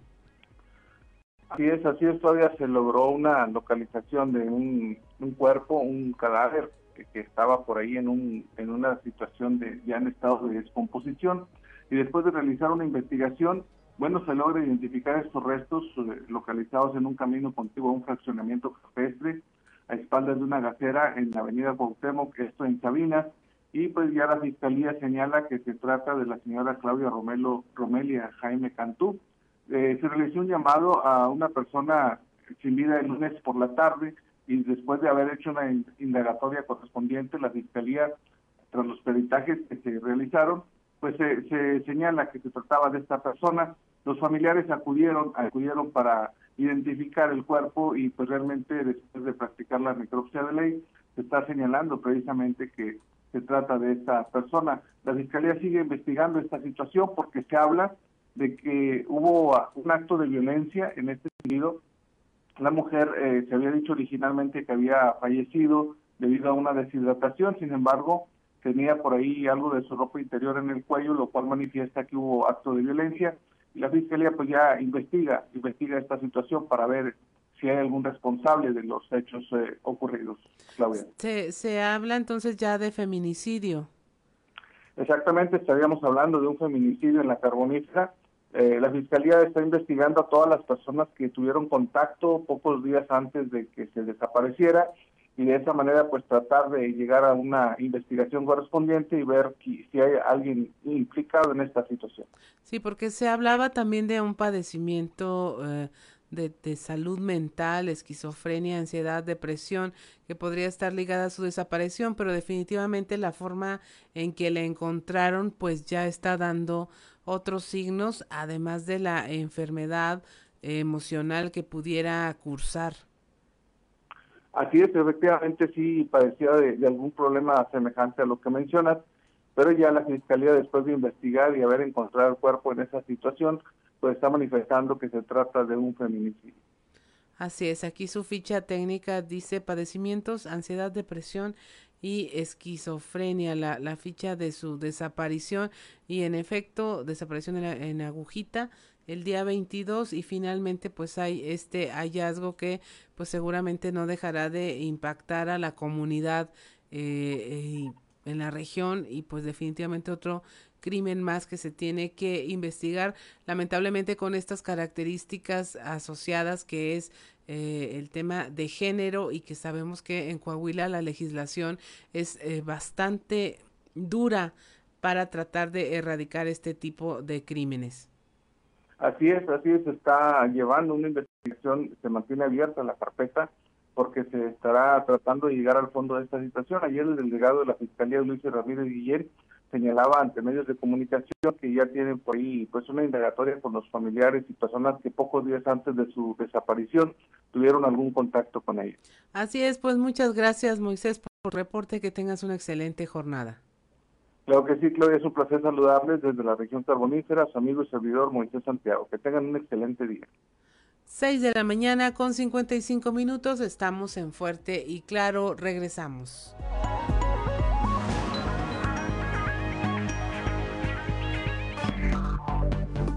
S18: Así es, así todavía se logró una localización de un, cuerpo, un cadáver que, que, estaba por ahí en, un, en una situación de ya en estado de descomposición y después de realizar una investigación bueno, se logra identificar estos restos eh, localizados en un camino contiguo a un fraccionamiento campestre a espaldas de una gacera en la avenida Cuauhtémoc, esto en Sabinas, y pues ya la fiscalía señala que se trata de la señora Claudia Romelo, Romelia Jaime Cantú. Eh, se realizó un llamado a una persona sin vida el lunes por la tarde y después de haber hecho una indagatoria correspondiente, la fiscalía, tras los peritajes que se realizaron, pues se, señala que se trataba de esta persona. Los familiares acudieron, acudieron para identificar el cuerpo y pues realmente después de practicar la necropsia de ley se está señalando precisamente que se trata de esta persona. La Fiscalía sigue investigando esta situación porque se habla de que hubo un acto de violencia en este sentido. La mujer eh, se había dicho originalmente que había fallecido debido a una deshidratación, sin embargo, tenía por ahí algo de su ropa interior en el cuello, lo cual manifiesta que hubo acto de violencia. Y la Fiscalía pues ya investiga, investiga esta situación para ver si hay algún responsable de los hechos eh, ocurridos. Claudia.
S1: Se, se habla entonces ya de feminicidio.
S18: Exactamente, estaríamos hablando de un feminicidio en la carbonífera. Eh, la Fiscalía está investigando a todas las personas que tuvieron contacto pocos días antes de que se desapareciera y de esa manera pues tratar de llegar a una investigación correspondiente y ver si, hay alguien implicado en esta situación.
S1: Sí, porque se hablaba también de un padecimiento eh, de, salud mental, esquizofrenia, ansiedad, depresión, que podría estar ligada a su desaparición, pero definitivamente la forma en que le encontraron pues ya está dando otros signos, además de la enfermedad emocional que pudiera cursar.
S18: Así es, efectivamente sí padecía de, algún problema semejante a lo que mencionas, pero ya la Fiscalía después de investigar y haber encontrado el cuerpo en esa situación, pues está manifestando que se trata de un feminicidio.
S1: Así es, aquí su ficha técnica dice padecimientos, ansiedad, depresión y esquizofrenia, la, la ficha de su desaparición. Y en efecto desaparición en, en agujita el día 22 y finalmente pues hay este hallazgo que pues seguramente no dejará de impactar a la comunidad eh, en la región. Y pues definitivamente otro crimen más que se tiene que investigar. Lamentablemente con estas características asociadas que es eh, el tema de género y que sabemos que en Coahuila la legislación es eh, bastante dura para tratar de erradicar este tipo de crímenes.
S18: Así es, así es, se está llevando una investigación, se mantiene abierta la carpeta porque se estará tratando de llegar al fondo de esta situación. Ayer el delegado de la Fiscalía, Luis Ramírez Guiller, señalaba ante medios de comunicación que ya tienen por ahí pues una indagatoria con los familiares y personas que pocos días antes de su desaparición tuvieron algún contacto con ellos.
S1: Así es, pues muchas gracias Moisés por el reporte, que tengas una excelente jornada.
S18: Claro que sí, Claudia, es un placer saludarles desde la región carbonífera, su amigo y servidor Moisés Santiago. Que tengan un excelente día.
S1: 6 de la mañana con 55 minutos, estamos en Fuerte y Claro, regresamos.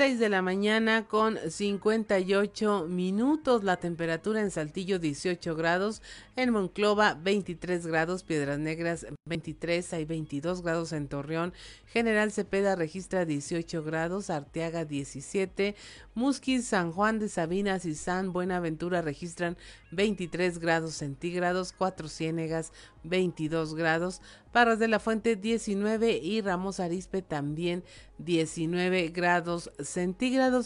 S1: 6 de la mañana con 58 minutos, la temperatura en Saltillo 18 grados, en Monclova 23 grados, Piedras Negras 23, hay 22 grados en Torreón, General Cepeda registra 18 grados, Arteaga 17, Musquis, San Juan de Sabinas y San Buenaventura registran 23 grados centígrados, Cuatro Ciénegas 22 grados, Parras de la Fuente 19 y Ramos Arispe también 19 grados centígrados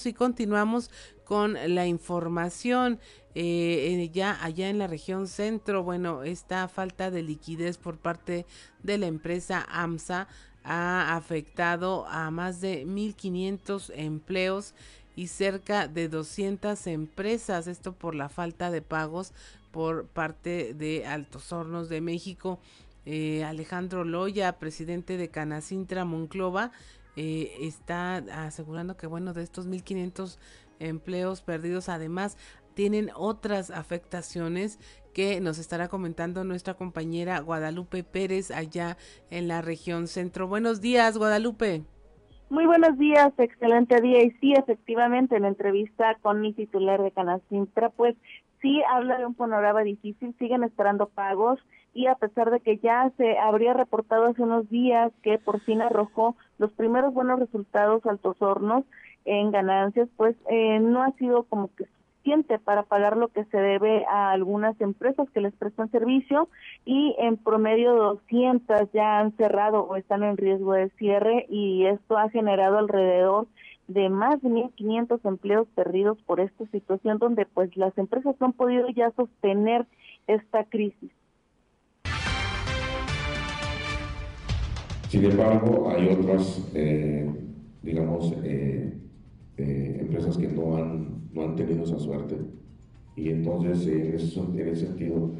S1: y continuamos con la información. Eh, ya allá en la región centro, bueno, esta falta de liquidez por parte de la empresa AMSA ha afectado a más de 1.500 empleos y cerca de 200 empresas, esto por la falta de pagos por parte de Altos Hornos de México. Eh, Alejandro Loya, presidente de Canacintra Monclova, eh, está asegurando que, bueno, de estos 1.500 empleos perdidos, además tienen otras afectaciones que nos estará comentando nuestra compañera Guadalupe Pérez allá en la región centro. Buenos días, Guadalupe.
S19: Muy buenos días, excelente día. Y sí, efectivamente, en la entrevista con mi titular de Canacintra, pues sí habla de un panorama difícil, siguen esperando pagos y a pesar de que ya se habría reportado hace unos días que por fin arrojó los primeros buenos resultados Altos Hornos en ganancias, pues eh, no ha sido como que suficiente para pagar lo que se debe a algunas empresas que les prestan servicio y en promedio 200 ya han cerrado o están en riesgo de cierre y esto ha generado alrededor de más de 1.500 empleos perdidos por esta situación donde pues las empresas no han podido ya sostener esta crisis.
S20: Sin embargo, hay otras, eh, digamos, eh, eh, empresas que no han, no han tenido esa suerte. Y entonces, en ese, en ese sentido,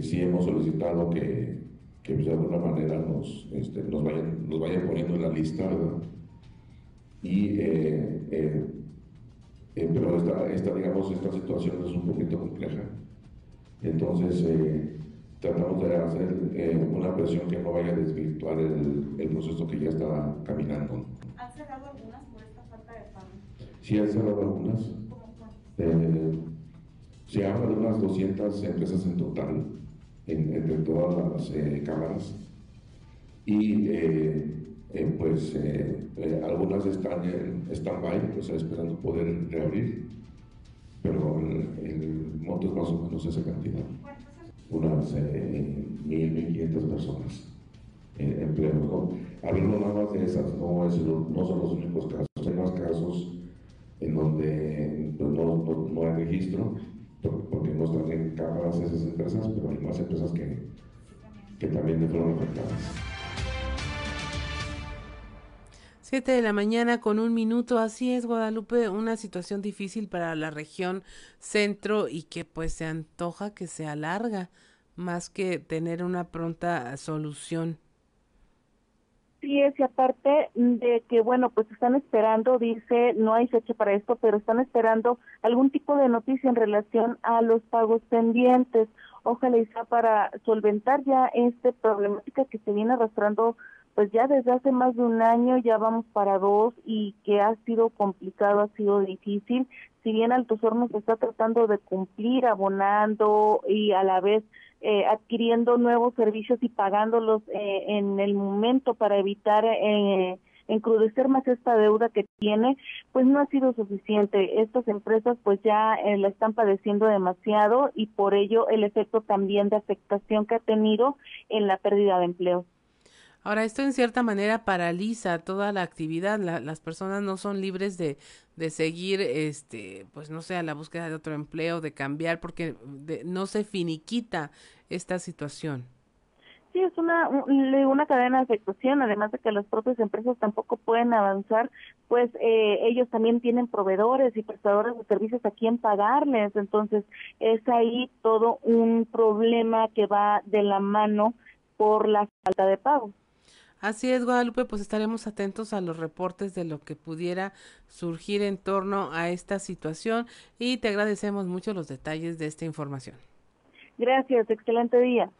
S20: sí hemos solicitado que, que de alguna manera nos, este, nos, vayan, nos vayan poniendo en la lista, ¿verdad? Y, pero esta, esta, digamos, esta situación es un poquito compleja. Entonces, tratamos de hacer eh, una presión que no vaya a desvirtuar el, el, proceso que ya está caminando.
S19: ¿Han cerrado algunas por esta falta de pago?
S20: Sí, han cerrado algunas. Eh, se habla de unas 200 empresas en total, en, entre todas las eh, cámaras. Y eh, pues algunas están en stand-by, pues esperando poder reabrir, pero el, el monto es más o menos esa cantidad unas eh, mil, mil quinientas personas en empleos. ¿no? Hablando nada más de esas, no, es, no son los únicos casos, hay más casos en donde pues, no, no, hay registro porque no están en cámaras esas empresas, pero hay más empresas que, que también fueron afectadas.
S1: 7 de la mañana con un minuto, así es Guadalupe, una situación difícil para la región centro y que pues se antoja que se alarga más que tener una pronta solución.
S19: Sí, es y aparte de que, bueno, pues están esperando, dice, no hay fecha para esto, pero están esperando algún tipo de noticia en relación a los pagos pendientes. Ojalá y sea para solventar ya esta problemática que se viene arrastrando pues ya desde hace más de un año ya vamos para dos y que ha sido complicado, ha sido difícil. Si bien Altos Hornos está tratando de cumplir, abonando y a la vez eh, adquiriendo nuevos servicios y pagándolos eh, en el momento para evitar eh, encrudecer más esta deuda que tiene, pues no ha sido suficiente. Estas empresas pues ya eh, la están padeciendo demasiado y por ello el efecto también de afectación que ha tenido en la pérdida de empleo.
S1: Ahora, esto en cierta manera paraliza toda la actividad. las personas no son libres de, de seguir, este, pues no sé, a la búsqueda de otro empleo, de cambiar, porque no se finiquita esta situación.
S19: Sí, es una, una cadena de afectación, además de que las propias empresas tampoco pueden avanzar, pues eh, ellos también tienen proveedores y prestadores de servicios a quien pagarles, entonces es ahí todo un problema que va de la mano por la falta de pago.
S1: Así es, Guadalupe, pues estaremos atentos a los reportes de lo que pudiera surgir en torno a esta situación y te agradecemos mucho los detalles de esta información.
S19: Gracias, excelente día.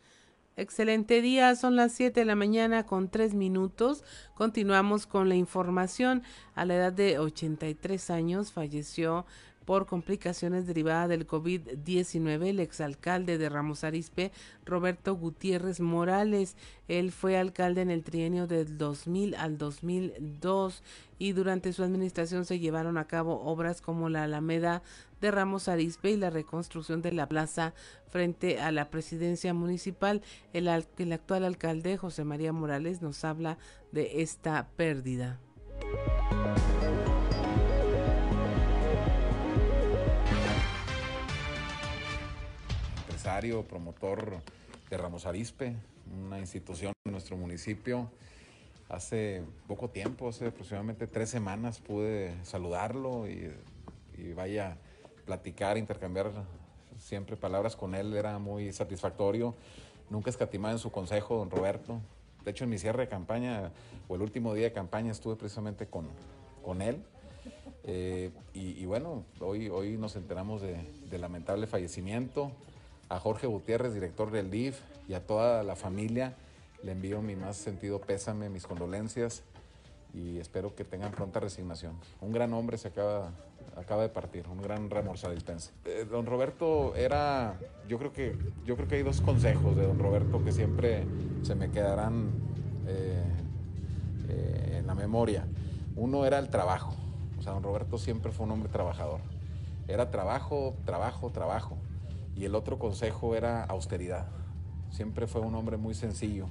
S1: Excelente día, son las 7 de la mañana con 3 minutos. Continuamos con la información. A la edad de 83 años falleció por complicaciones derivadas del COVID-19, el exalcalde de Ramos Arizpe, Roberto Gutiérrez Morales. Él fue alcalde en el trienio del 2000 al 2002 y durante su administración se llevaron a cabo obras como la Alameda de Ramos Arizpe y la reconstrucción de la plaza frente a la presidencia municipal. El, el actual alcalde, José María Morales, nos habla de esta pérdida.
S21: Promotor de Ramos Arispe, una institución en nuestro municipio. Hace poco tiempo, hace aproximadamente tres semanas, pude saludarlo y, vaya platicar, intercambiar siempre palabras con él, era muy satisfactorio. Nunca escatimaba en su consejo, don Roberto. De hecho, en mi cierre de campaña, o el último día de campaña, estuve precisamente con, con él. Eh, y, bueno, hoy, hoy nos enteramos de, de lamentable fallecimiento a Jorge Gutiérrez, director del DIF, y a toda la familia. Le envío mi más sentido pésame, mis condolencias y espero que tengan pronta resignación. Un gran hombre se acaba, acaba de partir, un gran remorzadispense. Eh, don Roberto era, yo creo, que, yo creo que hay dos consejos de don Roberto que siempre se me quedarán eh, eh, en la memoria. Uno era el trabajo, o sea, don Roberto siempre fue un hombre trabajador. Era trabajo, trabajo, trabajo y el otro consejo era austeridad. Siempre fue un hombre muy sencillo,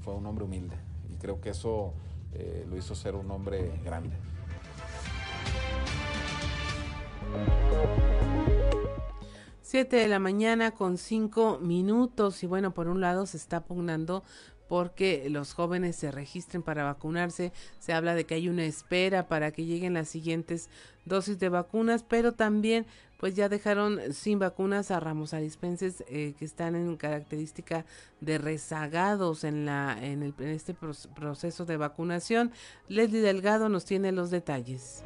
S21: fue un hombre humilde y creo que eso eh, lo hizo ser un hombre grande.
S1: Siete de la mañana con cinco minutos y bueno, por un lado se está pugnando porque los jóvenes se registren para vacunarse. Se habla de que hay una espera para que lleguen las siguientes dosis de vacunas, pero también pues ya dejaron sin vacunas a ramos arispenses eh, que están en característica de rezagados en la en, en este proceso de vacunación. Leslie Delgado nos tiene los detalles.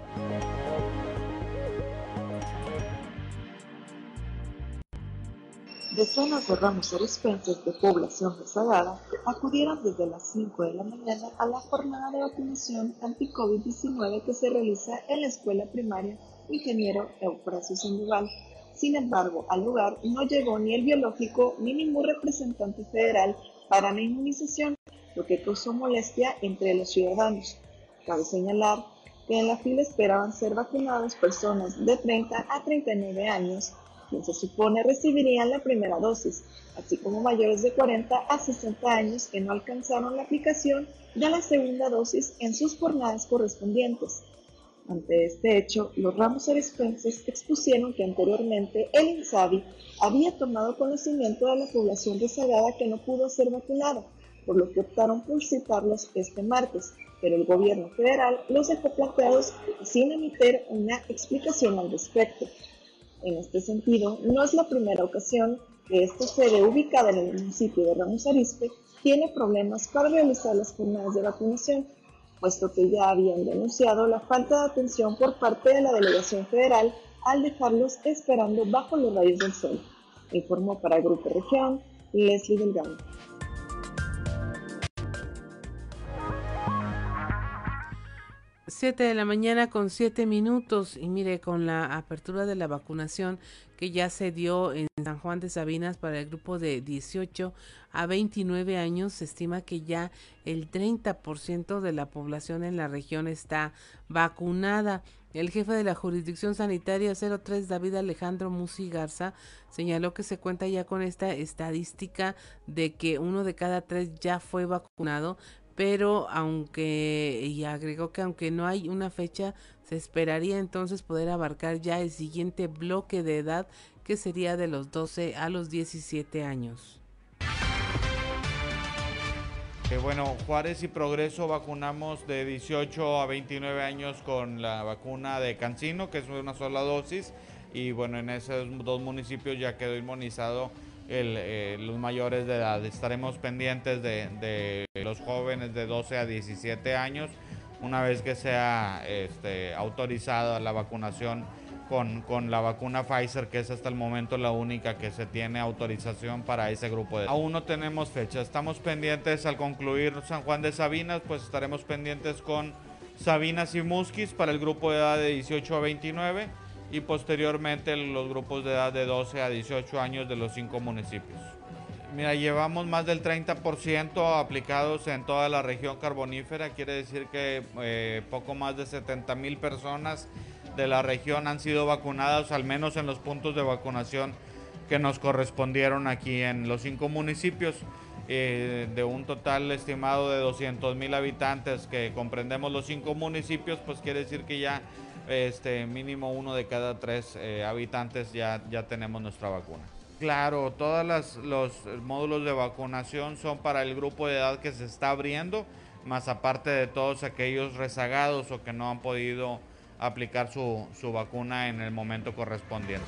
S22: Decenas de ramos arispenses de población rezagada acudieron desde las 5 de la mañana a la jornada de vacunación anti-COVID-19 que se realiza en la escuela primaria Ingeniero Eufrasio Sandoval. Sin embargo, al lugar no llegó ni el biológico ni ningún representante federal para la inmunización, lo que causó molestia entre los ciudadanos. Cabe señalar que en la fila esperaban ser vacunados personas de 30 a 39 años quien se supone recibirían la primera dosis, así como mayores de 40 a 60 años que no alcanzaron la aplicación de la segunda dosis en sus jornadas correspondientes. Ante este hecho, los ramos arispenses expusieron que anteriormente el INSABI había tomado conocimiento de la población rezagada que no pudo ser vacunada, por lo que optaron por citarlos este martes, pero el gobierno federal los dejó planteados sin emitir una explicación al respecto. En este sentido, no es la primera ocasión que esta sede ubicada en el municipio de Ramos Arizpe tiene problemas para realizar las jornadas de vacunación, puesto que ya habían denunciado la falta de atención por parte de la delegación federal al dejarlos esperando bajo los rayos del sol. Informó para el Grupo Región Leslie Delgado.
S1: 7 de la mañana con 7 minutos y mire con la apertura de la vacunación que ya se dio en San Juan de Sabinas para el grupo de 18 a 29 años se estima que ya el 30% de la población en la región está vacunada. El jefe de la jurisdicción sanitaria 03 David Alejandro Musi Garza señaló que se cuenta ya con esta estadística de que uno de cada tres ya fue vacunado, pero aunque, y agregó que aunque no hay una fecha, se esperaría entonces poder abarcar ya el siguiente bloque de edad que sería de los 12 a los 17 años.
S23: Bueno, Juárez y Progreso vacunamos de 18 a 29 años con la vacuna de Cancino, que es una sola dosis, y bueno, en esos dos municipios ya quedó inmunizado eh, los mayores de edad. Estaremos pendientes de, los jóvenes de 12 a 17 años una vez que sea este, autorizada la vacunación con, con, la vacuna Pfizer, que es hasta el momento la única que se tiene autorización para ese grupo de Aún no tenemos fecha, estamos pendientes al concluir San Juan de Sabinas, pues estaremos pendientes con Sabinas y Musquis para el grupo de edad de 18 a 29 y posteriormente los grupos de edad de 12 a 18 años de los cinco municipios. Mira, llevamos más del 30% aplicados en toda la región carbonífera, quiere decir que eh, poco más de 70 mil personas de la región han sido vacunadas, al menos en los puntos de vacunación que nos correspondieron aquí en los cinco municipios. Eh, de un total estimado de 200 mil habitantes que comprendemos los cinco municipios, pues quiere decir que ya este mínimo uno de cada tres eh, habitantes ya, ya tenemos nuestra vacuna. Claro, todos los módulos de vacunación son para el grupo de edad que se está abriendo, más aparte de todos aquellos rezagados o que no han podido aplicar su, su vacuna en el momento correspondiente.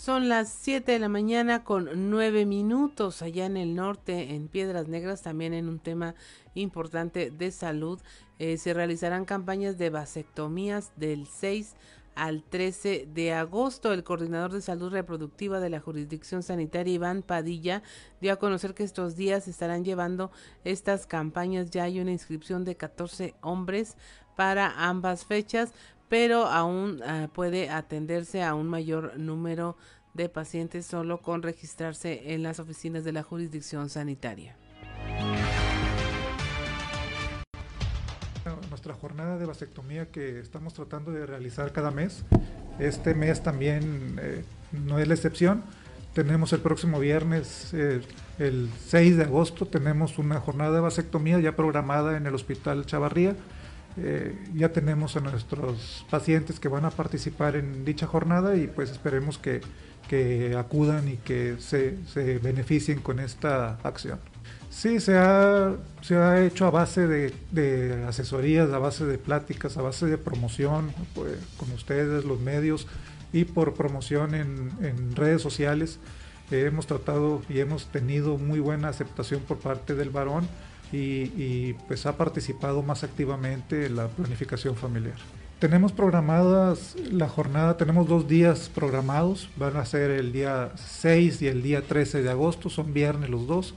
S1: Son las 7 de la mañana con 9 minutos allá en el norte, en Piedras Negras, también en un tema importante de salud. Eh, se realizarán campañas de vasectomías del 6 al 13 de agosto. El coordinador de salud reproductiva de la jurisdicción sanitaria, Iván Padilla, dio a conocer que estos días estarán llevando estas campañas. Ya hay una inscripción de 14 hombres para ambas fechas, pero aún ah, puede atenderse a un mayor número de pacientes solo con registrarse en las oficinas de la jurisdicción sanitaria.
S24: Nuestra jornada de vasectomía que estamos tratando de realizar cada mes, este mes también eh, no es la excepción. Tenemos el próximo viernes, el 6 de agosto, tenemos una jornada de vasectomía ya programada en el Hospital Chavarría. Eh, ya tenemos a nuestros pacientes que van a participar en dicha jornada y pues esperemos que, que acudan y que se, se beneficien con esta acción. Sí, se ha, se ha hecho a base de, de, asesorías, a base de pláticas, a base de promoción pues, con ustedes, los medios y por promoción en, en redes sociales. Eh, hemos tratado y hemos tenido muy buena aceptación por parte del varón y, y pues ha participado más activamente en la planificación familiar. Tenemos programadas la jornada, tenemos dos días programados, van a ser el día 6 y el día 13 de agosto, son viernes los dos.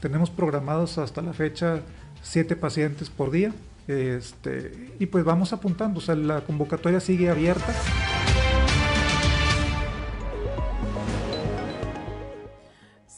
S24: Tenemos programados hasta la fecha siete pacientes por día. Este, y pues vamos apuntando, o sea, la convocatoria sigue abierta.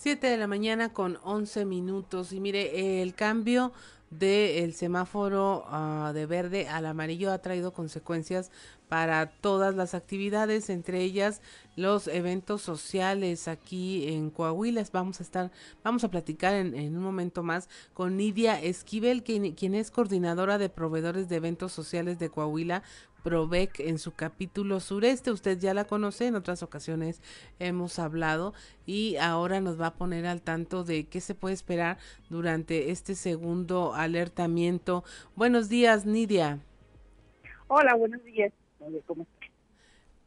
S1: Siete de la mañana con 11 minutos. Y mire, el cambio del semáforo uh, de verde al amarillo ha traído consecuencias para todas las actividades, entre ellas los eventos sociales aquí en Coahuila. Vamos a estar, vamos a platicar en, un momento más con Nidia Esquivel, quien, es coordinadora de proveedores de eventos sociales de Coahuila, Provec en su capítulo sureste. Usted ya la conoce, en otras ocasiones hemos hablado y ahora nos va a poner al tanto de qué se puede esperar durante este segundo alertamiento. Buenos días, Nidia.
S25: Hola, buenos días. ¿Cómo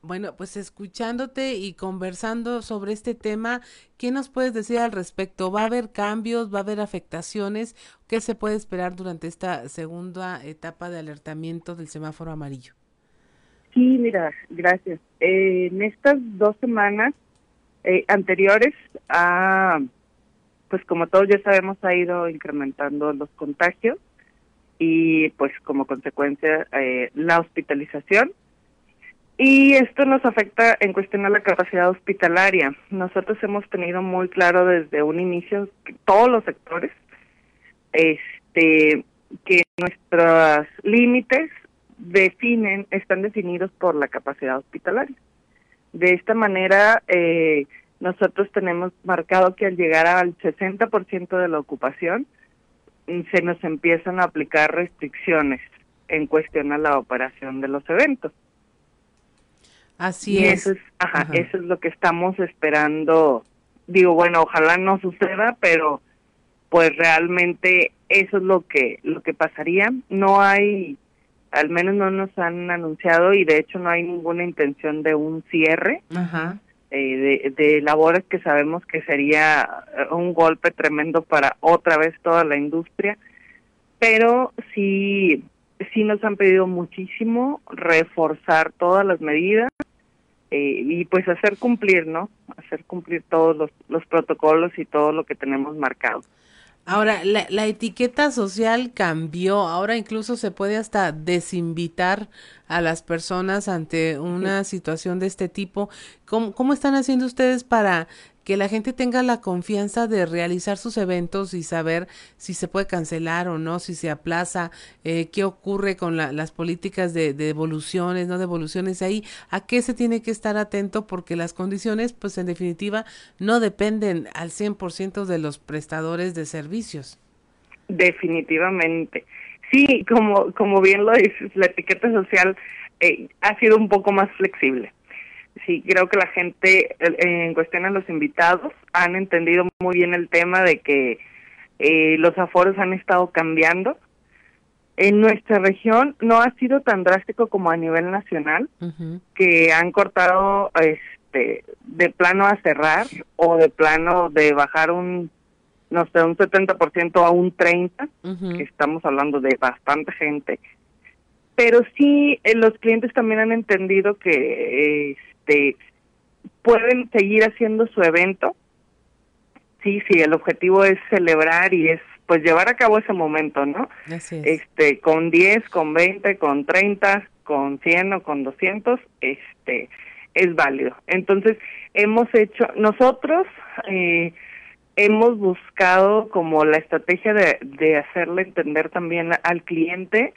S1: bueno, pues escuchándote y conversando sobre este tema, ¿qué nos puedes decir al respecto? ¿Va a haber cambios? ¿Va a haber afectaciones? ¿Qué se puede esperar durante esta segunda etapa de alertamiento del semáforo amarillo?
S25: Sí, mira, gracias. Eh, en estas dos semanas eh, anteriores, a, pues como todos ya sabemos, ha ido incrementando los contagios y pues como consecuencia eh, la hospitalización y esto nos afecta en cuestión a la capacidad hospitalaria. Nosotros hemos tenido muy claro desde un inicio que todos los sectores este que nuestros límites definen están definidos por la capacidad hospitalaria. De esta manera eh, nosotros tenemos marcado que al llegar al 60% de la ocupación se nos empiezan a aplicar restricciones en cuestión a la operación de los eventos.
S1: Así es.
S25: Eso es, ajá, eso es lo que estamos esperando. Digo, bueno, ojalá no suceda, pero pues realmente eso es lo que lo que pasaría. No hay, al menos no nos han anunciado y de hecho no hay ninguna intención de un cierre eh, de, de labores que sabemos que sería un golpe tremendo para otra vez toda la industria. Pero sí, sí nos han pedido muchísimo reforzar todas las medidas eh, y pues hacer cumplir, ¿no? Hacer cumplir todos los, los protocolos y todo lo que tenemos marcado.
S1: Ahora, la, la, etiqueta social cambió, ahora incluso se puede hasta desinvitar a las personas ante una situación de este tipo. ¿Cómo, ¿Cómo están haciendo ustedes para que la gente tenga la confianza de realizar sus eventos y saber si se puede cancelar o no, si se aplaza, eh, qué ocurre con las políticas de, devoluciones, no devoluciones ahí, a qué se tiene que estar atento porque las condiciones, pues en definitiva, no dependen al 100% de los prestadores de servicios.
S25: Definitivamente. Sí, como, como bien lo dices, la etiqueta social eh, ha sido un poco más flexible sí, creo que la gente, en cuestión a los invitados, han entendido muy bien el tema de que eh, los aforos han estado cambiando. En nuestra región no ha sido tan drástico como a nivel nacional, que han cortado este de plano a cerrar o de plano de bajar un no sé, un 70% a un 30, que estamos hablando de bastante gente. Pero sí, eh, los clientes también han entendido que este, pueden seguir haciendo su evento. Sí, sí, el objetivo es celebrar y es pues llevar a cabo ese momento, ¿no? Este, con 10, con 20, con 30, con 100 o con 200, este, es válido. Entonces, hemos hecho, nosotros eh, hemos buscado como la estrategia de, de hacerle entender también al cliente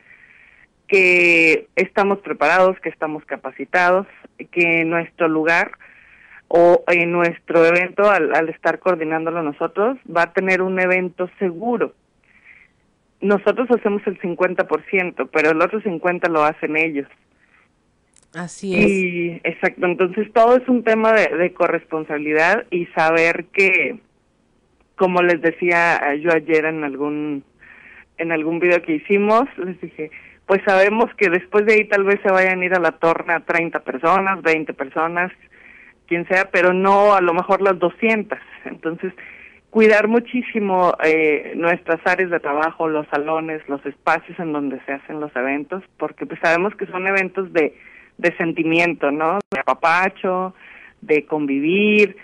S25: que estamos preparados, que estamos capacitados, que nuestro lugar o en nuestro evento, al, estar coordinándolo nosotros, va a tener un evento seguro. Nosotros hacemos el 50%, pero el otro 50% lo hacen ellos.
S1: Así es.
S25: Y, exacto, entonces todo es un tema de, de corresponsabilidad y saber que, como les decía yo ayer en algún en algún video que hicimos, les dije, pues sabemos que después de ahí tal vez se vayan a ir a la torna 30 personas, 20 personas, quien sea, pero no a lo mejor las 200. Entonces, cuidar muchísimo eh, nuestras áreas de trabajo, los salones, los espacios en donde se hacen los eventos, porque pues sabemos que son eventos de, de sentimiento, ¿no? De apapacho, de convivir,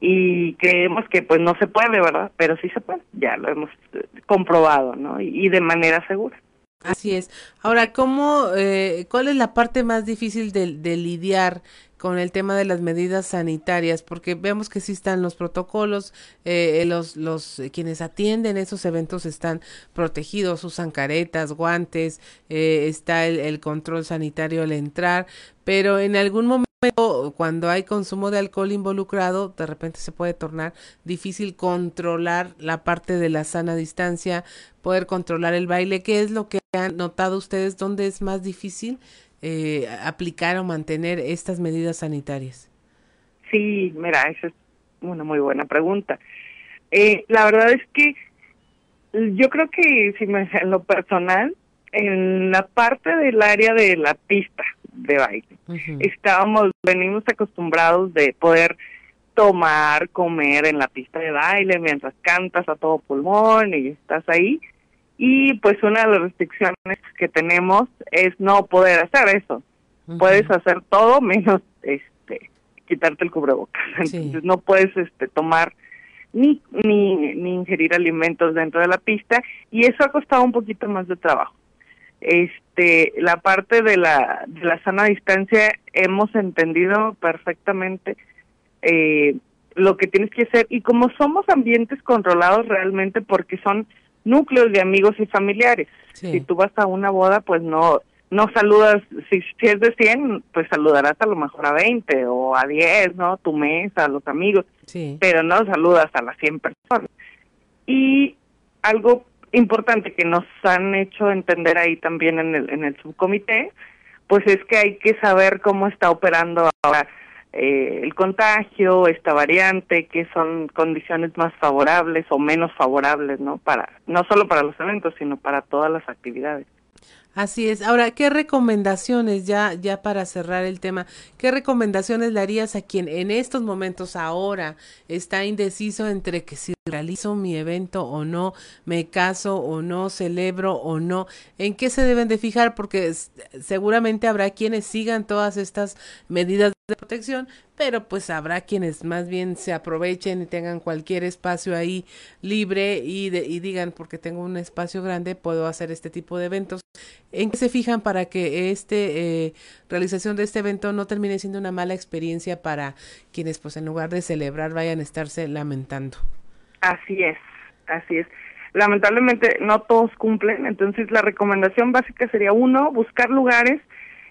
S25: y creemos que pues no se puede, ¿verdad? Pero sí se puede, ya lo hemos eh, comprobado, ¿no? y de manera segura.
S1: Así es. Ahora, ¿cómo, eh, ¿cuál es la parte más difícil de, de, lidiar con el tema de las medidas sanitarias? Porque vemos que sí están los protocolos, eh, los, los eh, quienes atienden esos eventos están protegidos, usan caretas, guantes, eh, está el, el control sanitario al entrar, pero en algún momento cuando hay consumo de alcohol involucrado, de repente se puede tornar difícil controlar la parte de la sana distancia, poder controlar el baile. ¿Qué es lo que han notado ustedes? ¿Dónde es más difícil eh, aplicar o mantener estas medidas sanitarias?
S25: Sí, mira, esa es una muy buena pregunta. Eh, la verdad es que yo creo que si me, en lo personal, en la parte del área de la pista de baile, estábamos, venimos acostumbrados de poder tomar, comer en la pista de baile mientras cantas a todo pulmón y estás ahí. Y pues una de las restricciones que tenemos es no poder hacer eso. Puedes hacer todo menos este quitarte el cubrebocas. Entonces no puedes este tomar ni, ni, ni ingerir alimentos dentro de la pista y eso ha costado un poquito más de trabajo. Este, la parte de la, de la sana distancia hemos entendido perfectamente eh, lo que tienes que hacer y como somos ambientes controlados realmente porque son núcleos de amigos y familiares. Si tú vas a una boda, pues no no saludas, si, si, es de 100, pues saludarás a lo mejor a 20 o a 10, ¿no? Tu mesa, los amigos, pero no saludas a las 100 personas. Y algo importante que nos han hecho entender ahí también en el, en el subcomité, pues es que hay que saber cómo está operando ahora eh, el contagio, esta variante, que son condiciones más favorables o menos favorables, ¿no? Para no solo para los eventos, sino para todas las actividades.
S1: Así es. Ahora, ¿qué recomendaciones, ya, ya para cerrar el tema, qué recomendaciones le harías a quien en estos momentos ahora está indeciso entre que si realizo mi evento o no, me caso o no, celebro o no, en qué se deben de fijar? Porque seguramente habrá quienes sigan todas estas medidas de protección, pero pues habrá quienes más bien se aprovechen y tengan cualquier espacio ahí libre y, y digan, porque tengo un espacio grande, puedo hacer este tipo de eventos. ¿En qué se fijan para que este eh, realización de este evento no termine siendo una mala experiencia para quienes pues en lugar de celebrar vayan a estarse lamentando?
S25: Así es, así es. Lamentablemente no todos cumplen, entonces la recomendación básica sería uno, buscar lugares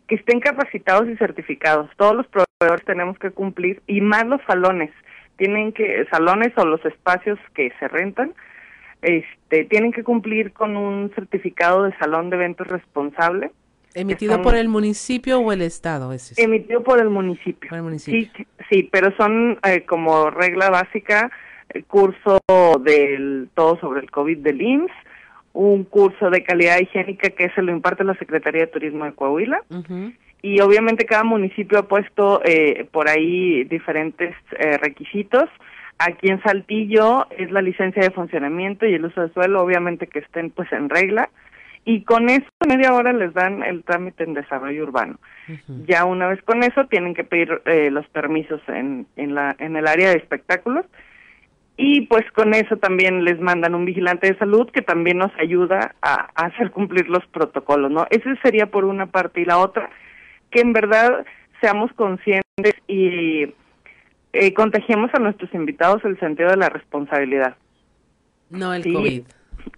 S25: que estén capacitados y certificados. Todos los proveedores tenemos que cumplir y más los salones. Tienen que salones o los espacios que se rentan este tienen que cumplir con un certificado de salón de eventos responsable.
S1: ¿Emitido por el municipio o el estado? Ese
S25: Emitido por el municipio. Sí, sí, pero son eh, como regla básica el curso del todo sobre el COVID del IMSS, un curso de calidad higiénica que se lo imparte la Secretaría de Turismo de Coahuila. Y obviamente cada municipio ha puesto eh, por ahí diferentes eh, requisitos. Aquí en Saltillo es la licencia de funcionamiento y el uso de suelo, obviamente que estén pues en regla. Y con eso, media hora les dan el trámite en desarrollo urbano. Ya una vez con eso, tienen que pedir eh, los permisos en, en, la, en el área de espectáculos y pues con eso también les mandan un vigilante de salud que también nos ayuda a, hacer cumplir los protocolos, ¿no? Ese sería por una parte y la otra, que en verdad seamos conscientes y eh, contagiemos a nuestros invitados el sentido de la responsabilidad.
S1: No el COVID.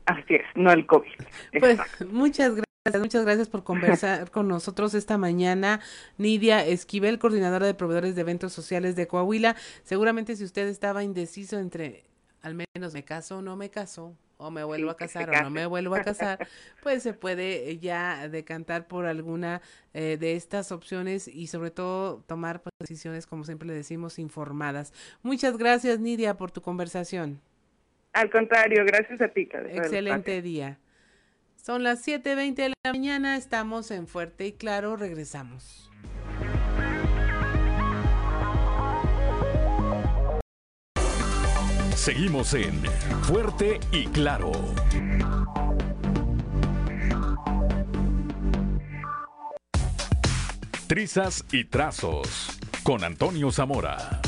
S25: Así es, no el COVID.
S1: Pues muchas gracias. Muchas gracias por conversar con nosotros esta mañana. Nidia Esquivel, coordinadora de proveedores de eventos sociales de Coahuila. Seguramente si usted estaba indeciso entre al menos me caso o no me caso, o me vuelvo a casar o no me vuelvo a casar, pues se puede ya decantar por alguna eh, de estas opciones y sobre todo tomar pues, decisiones, como siempre le decimos, informadas. Muchas gracias, Nidia, por tu conversación.
S25: Al contrario, gracias a ti.
S1: Excelente día. Son las 7.20 de la mañana, estamos en Fuerte y Claro, regresamos.
S2: Seguimos en Fuerte y Claro. Trizas y Trazos con Antonio Zamora.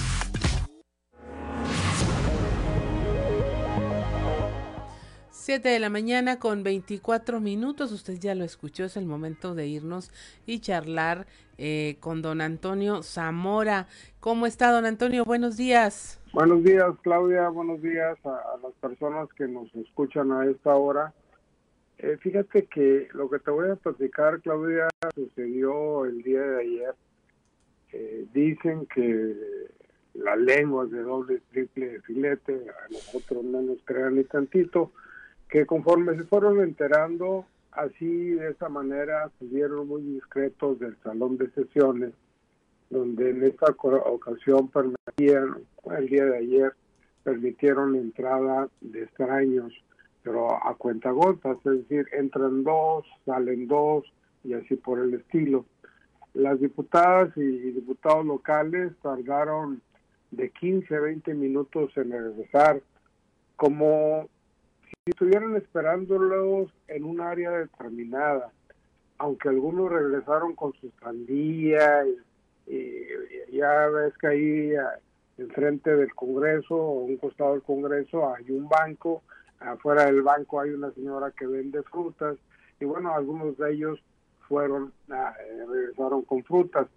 S1: 7 de la mañana con 24 minutos. Usted ya lo escuchó, es el momento de irnos y charlar eh, con don Antonio Zamora. ¿Cómo está, don Antonio? Buenos días.
S26: Buenos días, Claudia. Buenos días a, las personas que nos escuchan a esta hora. Eh, fíjate que lo que te voy a platicar, Claudia, sucedió el día de ayer. eh, dicen que la lengua es de doble, triple filete, a nosotros no nos crean ni tantito, que conforme se fueron enterando, así de esa manera vieron muy discretos del salón de sesiones, donde en esta ocasión permitían, el día de ayer, permitieron la entrada de extraños, pero a cuenta gotas, es decir, entran dos, salen dos y así por el estilo. Las diputadas y diputados locales tardaron de 15 a 20 minutos en regresar, como si estuvieran esperándolos en un área determinada, aunque algunos regresaron con sus sandías, y, ya ves que ahí enfrente del Congreso o un costado del Congreso hay un banco, afuera del banco hay una señora que vende frutas y bueno, algunos de ellos fueron, regresaron con frutas.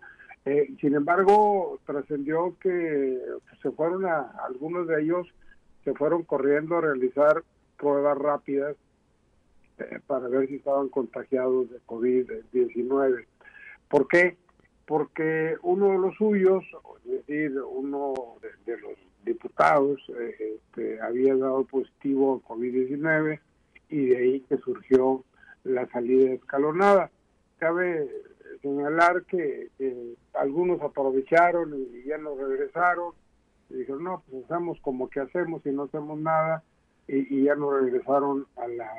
S26: Eh, sin embargo, trascendió que se fueron a, algunos de ellos se fueron corriendo a realizar pruebas rápidas eh, para ver si estaban contagiados de COVID-19. ¿Por qué? Porque uno de los suyos, es decir, uno de, los diputados, este, había dado positivo a COVID-19 y de ahí que surgió la salida escalonada cabe señalar que, algunos aprovecharon y ya no regresaron y dijeron, no, pues hacemos como que hacemos y no hacemos nada y, ya no regresaron a la,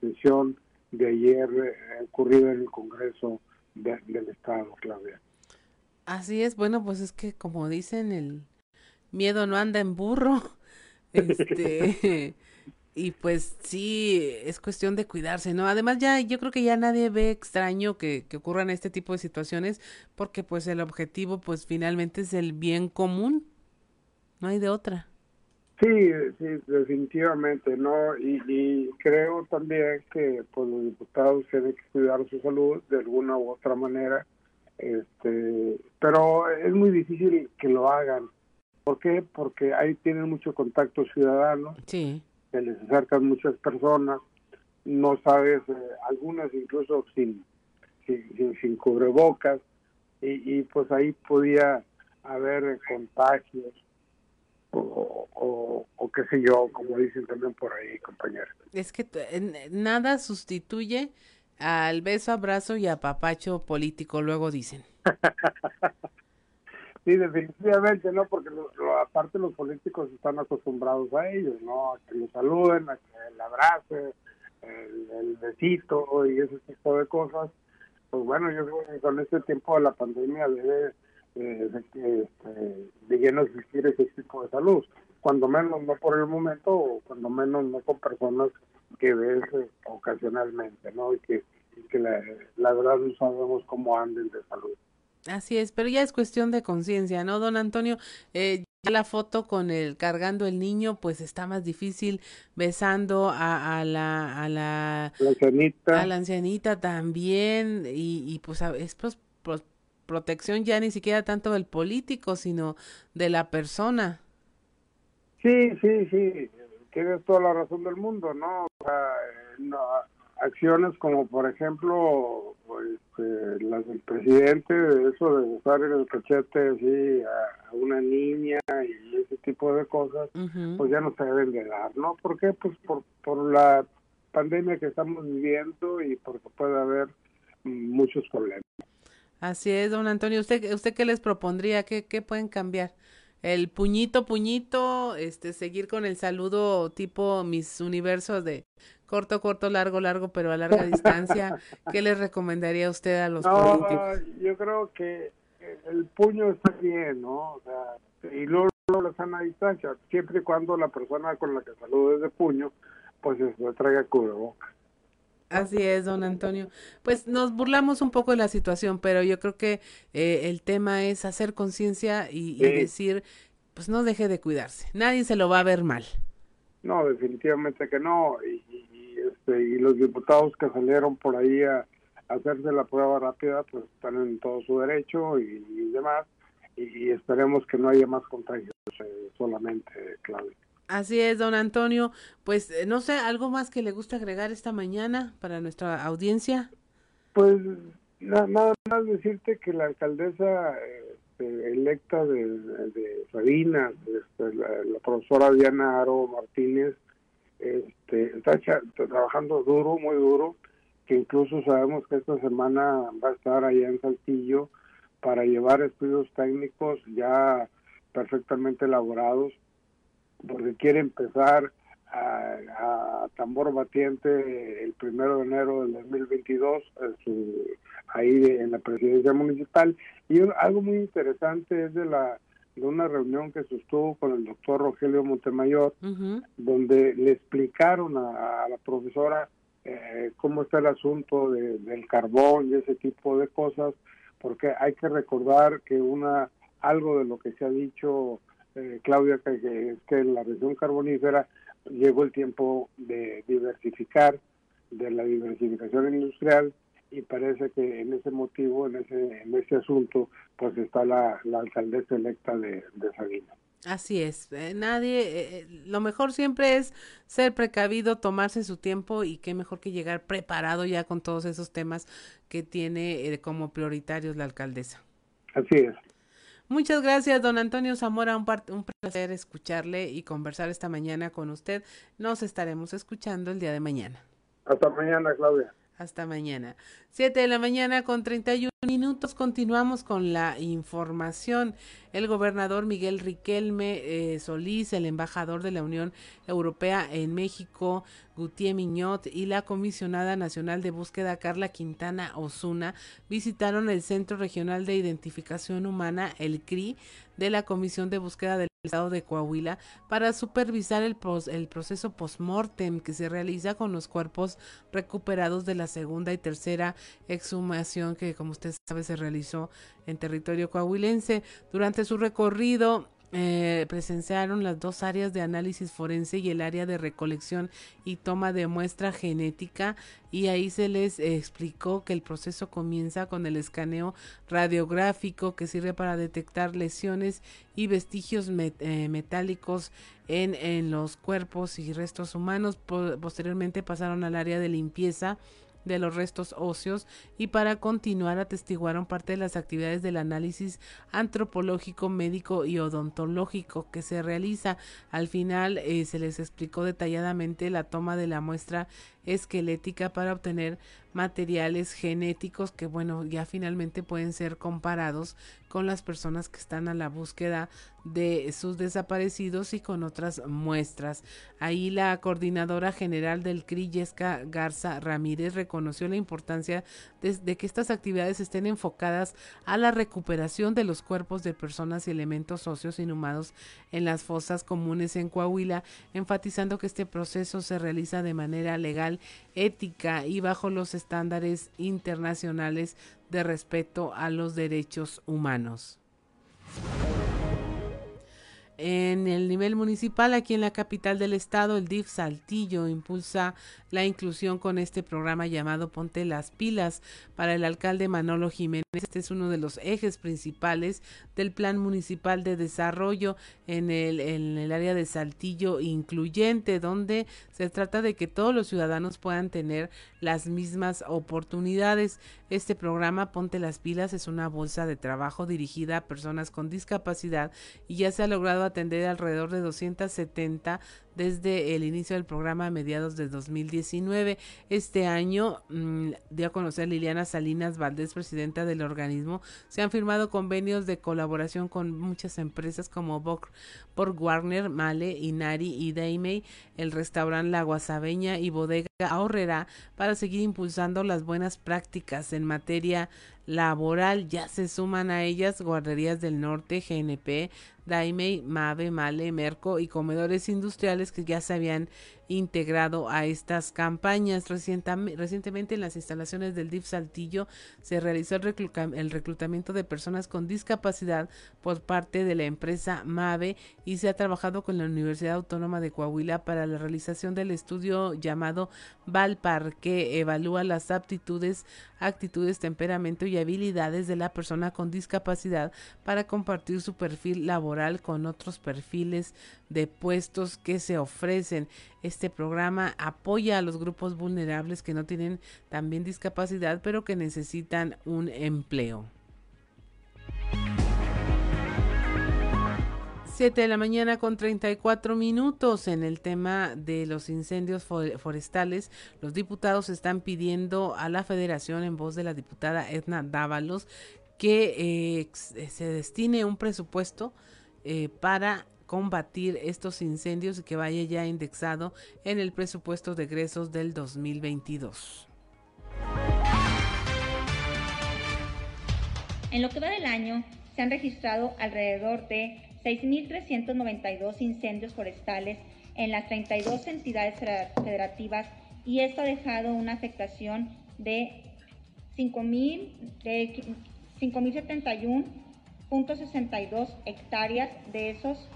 S26: sesión de ayer eh, ocurrida en el Congreso del Estado, Claudia.
S1: Así es, bueno, pues es que como dicen, el miedo no anda en burro. Este, y pues sí, es cuestión de cuidarse, ¿no? Además ya yo creo que ya nadie ve extraño que, que ocurran este tipo de situaciones porque pues el objetivo pues finalmente es el bien común, no hay de otra.
S26: Sí, sí, definitivamente, ¿no? Y, y creo también que pues los diputados tienen que cuidar su salud de alguna u otra manera, este, pero es muy difícil que lo hagan. ¿Por qué? Porque ahí tienen mucho contacto ciudadano.
S1: Sí
S26: se les acercan muchas personas, no sabes, eh, algunas incluso sin, sin, sin cubrebocas, y, y, pues ahí podía haber contagios o, o, o, qué sé yo, como dicen también por ahí, compañeros.
S1: Es que nada sustituye al beso, abrazo y apapacho político, luego dicen.
S26: Sí, definitivamente, ¿no? Porque aparte los políticos están acostumbrados a ellos, ¿no? A que los saluden, a que el abrace, el, besito y ese tipo de cosas. Pues bueno, yo creo que con este tiempo de la pandemia debe eh, de, este, de lleno existir ese tipo de salud. Cuando menos no por el momento, o cuando menos no con personas que ves eh, ocasionalmente, ¿no? Y que, que la, la verdad no sabemos cómo anden de salud.
S1: Así es, pero ya es cuestión de conciencia, ¿no, don Antonio? Eh, ya la foto con el cargando el niño, pues está más difícil besando a, a la a la,
S26: ancianita.
S1: a la ancianita también y, y pues es protección ya ni siquiera tanto del político, sino de la persona.
S26: Sí, sí, sí, tienes toda la razón del mundo, ¿no? O sea, no acciones como por ejemplo este, las del presidente, eso de usar el cachete así a, una niña y ese tipo de cosas, pues ya no se deben de dar, ¿no? ¿Por qué? Pues por, por la pandemia que estamos viviendo y porque puede haber muchos problemas.
S1: Así es, don Antonio. ¿Usted, usted qué les propondría? ¿Qué, qué pueden cambiar? el puñito, puñito, este, seguir con el saludo tipo mis universos de corto, corto, largo, largo, pero a larga distancia. ¿Qué les recomendaría usted a los políticos?
S26: Yo creo que el puño está bien, ¿no? O sea, y luego la sana distancia, siempre y cuando la persona con la que salude de puño, pues se traiga cubrebocas.
S1: Así es, don Antonio. Pues nos burlamos un poco de la situación, pero yo creo que eh, el tema es hacer conciencia y, decir, pues no deje de cuidarse. Nadie se lo va a ver mal.
S26: No, definitivamente que no. Y, este, y los diputados que salieron por ahí a, hacerse la prueba rápida, pues están en todo su derecho y, demás. Y, esperemos que no haya más contagios eh, solamente, Claudia.
S1: Así es, don Antonio. Pues eh, no sé, ¿algo más que le gusta agregar esta mañana para nuestra audiencia?
S26: Pues nada más decirte que la alcaldesa este, electa de, de este, la, profesora Diana Aro Martínez, este, está trabajando duro, muy duro, que incluso sabemos que esta semana va a estar allá en Saltillo para llevar estudios técnicos ya perfectamente elaborados, porque quiere empezar a, tambor batiente el primero de enero del 2022 ahí en la presidencia municipal. Y algo muy interesante es de la de una reunión que sostuvo con el doctor Rogelio Montemayor donde le explicaron a, la profesora eh, cómo está el asunto del carbón y ese tipo de cosas porque hay que recordar que una algo de lo que se ha dicho eh, Claudia que, es que en la región carbonífera llegó el tiempo de diversificar, de la diversificación industrial y parece que en ese motivo, en ese, en ese asunto, pues está la, alcaldesa electa de, de Sabina.
S1: Así es, eh, nadie, eh, eh, lo mejor siempre es ser precavido, tomarse su tiempo y qué mejor que llegar preparado ya con todos esos temas que tiene como prioritarios la alcaldesa.
S26: Así es.
S1: Muchas gracias, don Antonio Zamora. Un, un, placer escucharle y conversar esta mañana con usted. Nos estaremos escuchando el día de mañana.
S26: Hasta mañana, Claudia.
S1: Hasta mañana. Siete de la mañana con 31 minutos. Continuamos con la información. El gobernador Miguel Riquelme eh, Solís, el embajador de la Unión Europea en México, Gutiérrez Miñot, y la comisionada nacional de búsqueda Carla Quintana Osuna visitaron el Centro Regional de Identificación Humana, el CRI, de la Comisión de Búsqueda del Estado de Coahuila para supervisar el, el proceso post-mortem que se realiza con los cuerpos recuperados de la segunda y tercera exhumación que, como usted sabe, se realizó en territorio coahuilense. Durante su recorrido, eh, presenciaron las dos áreas de análisis forense y el área de recolección y toma de muestra genética y ahí se les explicó que el proceso comienza con el escaneo radiográfico que sirve para detectar lesiones y vestigios eh, metálicos en, en los cuerpos y restos humanos. posteriormente pasaron al área de limpieza de los restos óseos y para continuar atestiguaron parte de las actividades del análisis antropológico, médico y odontológico que se realiza. Al final eh, se les explicó detalladamente la toma de la muestra esquelética para obtener materiales genéticos que bueno ya finalmente pueden ser comparados con las personas que están a la búsqueda de sus desaparecidos y con otras muestras. Ahí la coordinadora general del CRI, Yesca Garza Ramírez, reconoció la importancia de, que estas actividades estén enfocadas a la recuperación de los cuerpos de personas y elementos socios inhumados en las fosas comunes en Coahuila, enfatizando que este proceso se realiza de manera legal, ética y bajo los estándares internacionales de respeto a los derechos humanos. En el nivel municipal, aquí en la capital del estado, el DIF Saltillo impulsa la inclusión con este programa llamado Ponte las Pilas para el alcalde Manolo Jiménez. Este es uno de los ejes principales del Plan Municipal de Desarrollo en el, en el área de Saltillo incluyente, donde se trata de que todos los ciudadanos puedan tener las mismas oportunidades. Este programa Ponte las Pilas es una bolsa de trabajo dirigida a personas con discapacidad y ya se ha logrado atender alrededor de 270 desde el inicio del programa a mediados de 2019. Este año, mm, dio a conocer Liliana Salinas Valdés, presidenta del organismo, se han firmado convenios de colaboración con muchas empresas como por Warner, Male, Inari y Daimei, el restaurante La Guasabeña y Bodega Ahorrera para seguir impulsando las buenas prácticas en materia laboral. Ya se suman a ellas Guarderías del Norte, GNP, Daimei, Mave, Male, Merco y comedores industriales que ya se habían integrado a estas campañas. Recientemente en las instalaciones del DIF Saltillo se realizó el, reclutamiento de personas con discapacidad por parte de la empresa MAVE y se ha trabajado con la Universidad Autónoma de Coahuila para la realización del estudio llamado VALPAR que evalúa las aptitudes, actitudes, temperamento y habilidades de la persona con discapacidad para compartir su perfil laboral con otros perfiles de puestos que se ofrecen. Este programa apoya a los grupos vulnerables que no tienen también discapacidad, pero que necesitan un empleo. 7 de la mañana con 34 minutos en el tema de los incendios forestales. Los diputados están pidiendo a la federación, en voz de la diputada Edna Dávalos, que eh, se destine un presupuesto eh, para combatir estos incendios y que vaya ya indexado en el presupuesto de egresos del 2022.
S27: En lo que va del año, se han registrado alrededor de 6.392 incendios forestales en las 32 entidades federativas y esto ha dejado una afectación de 5.071.62 hectáreas de esos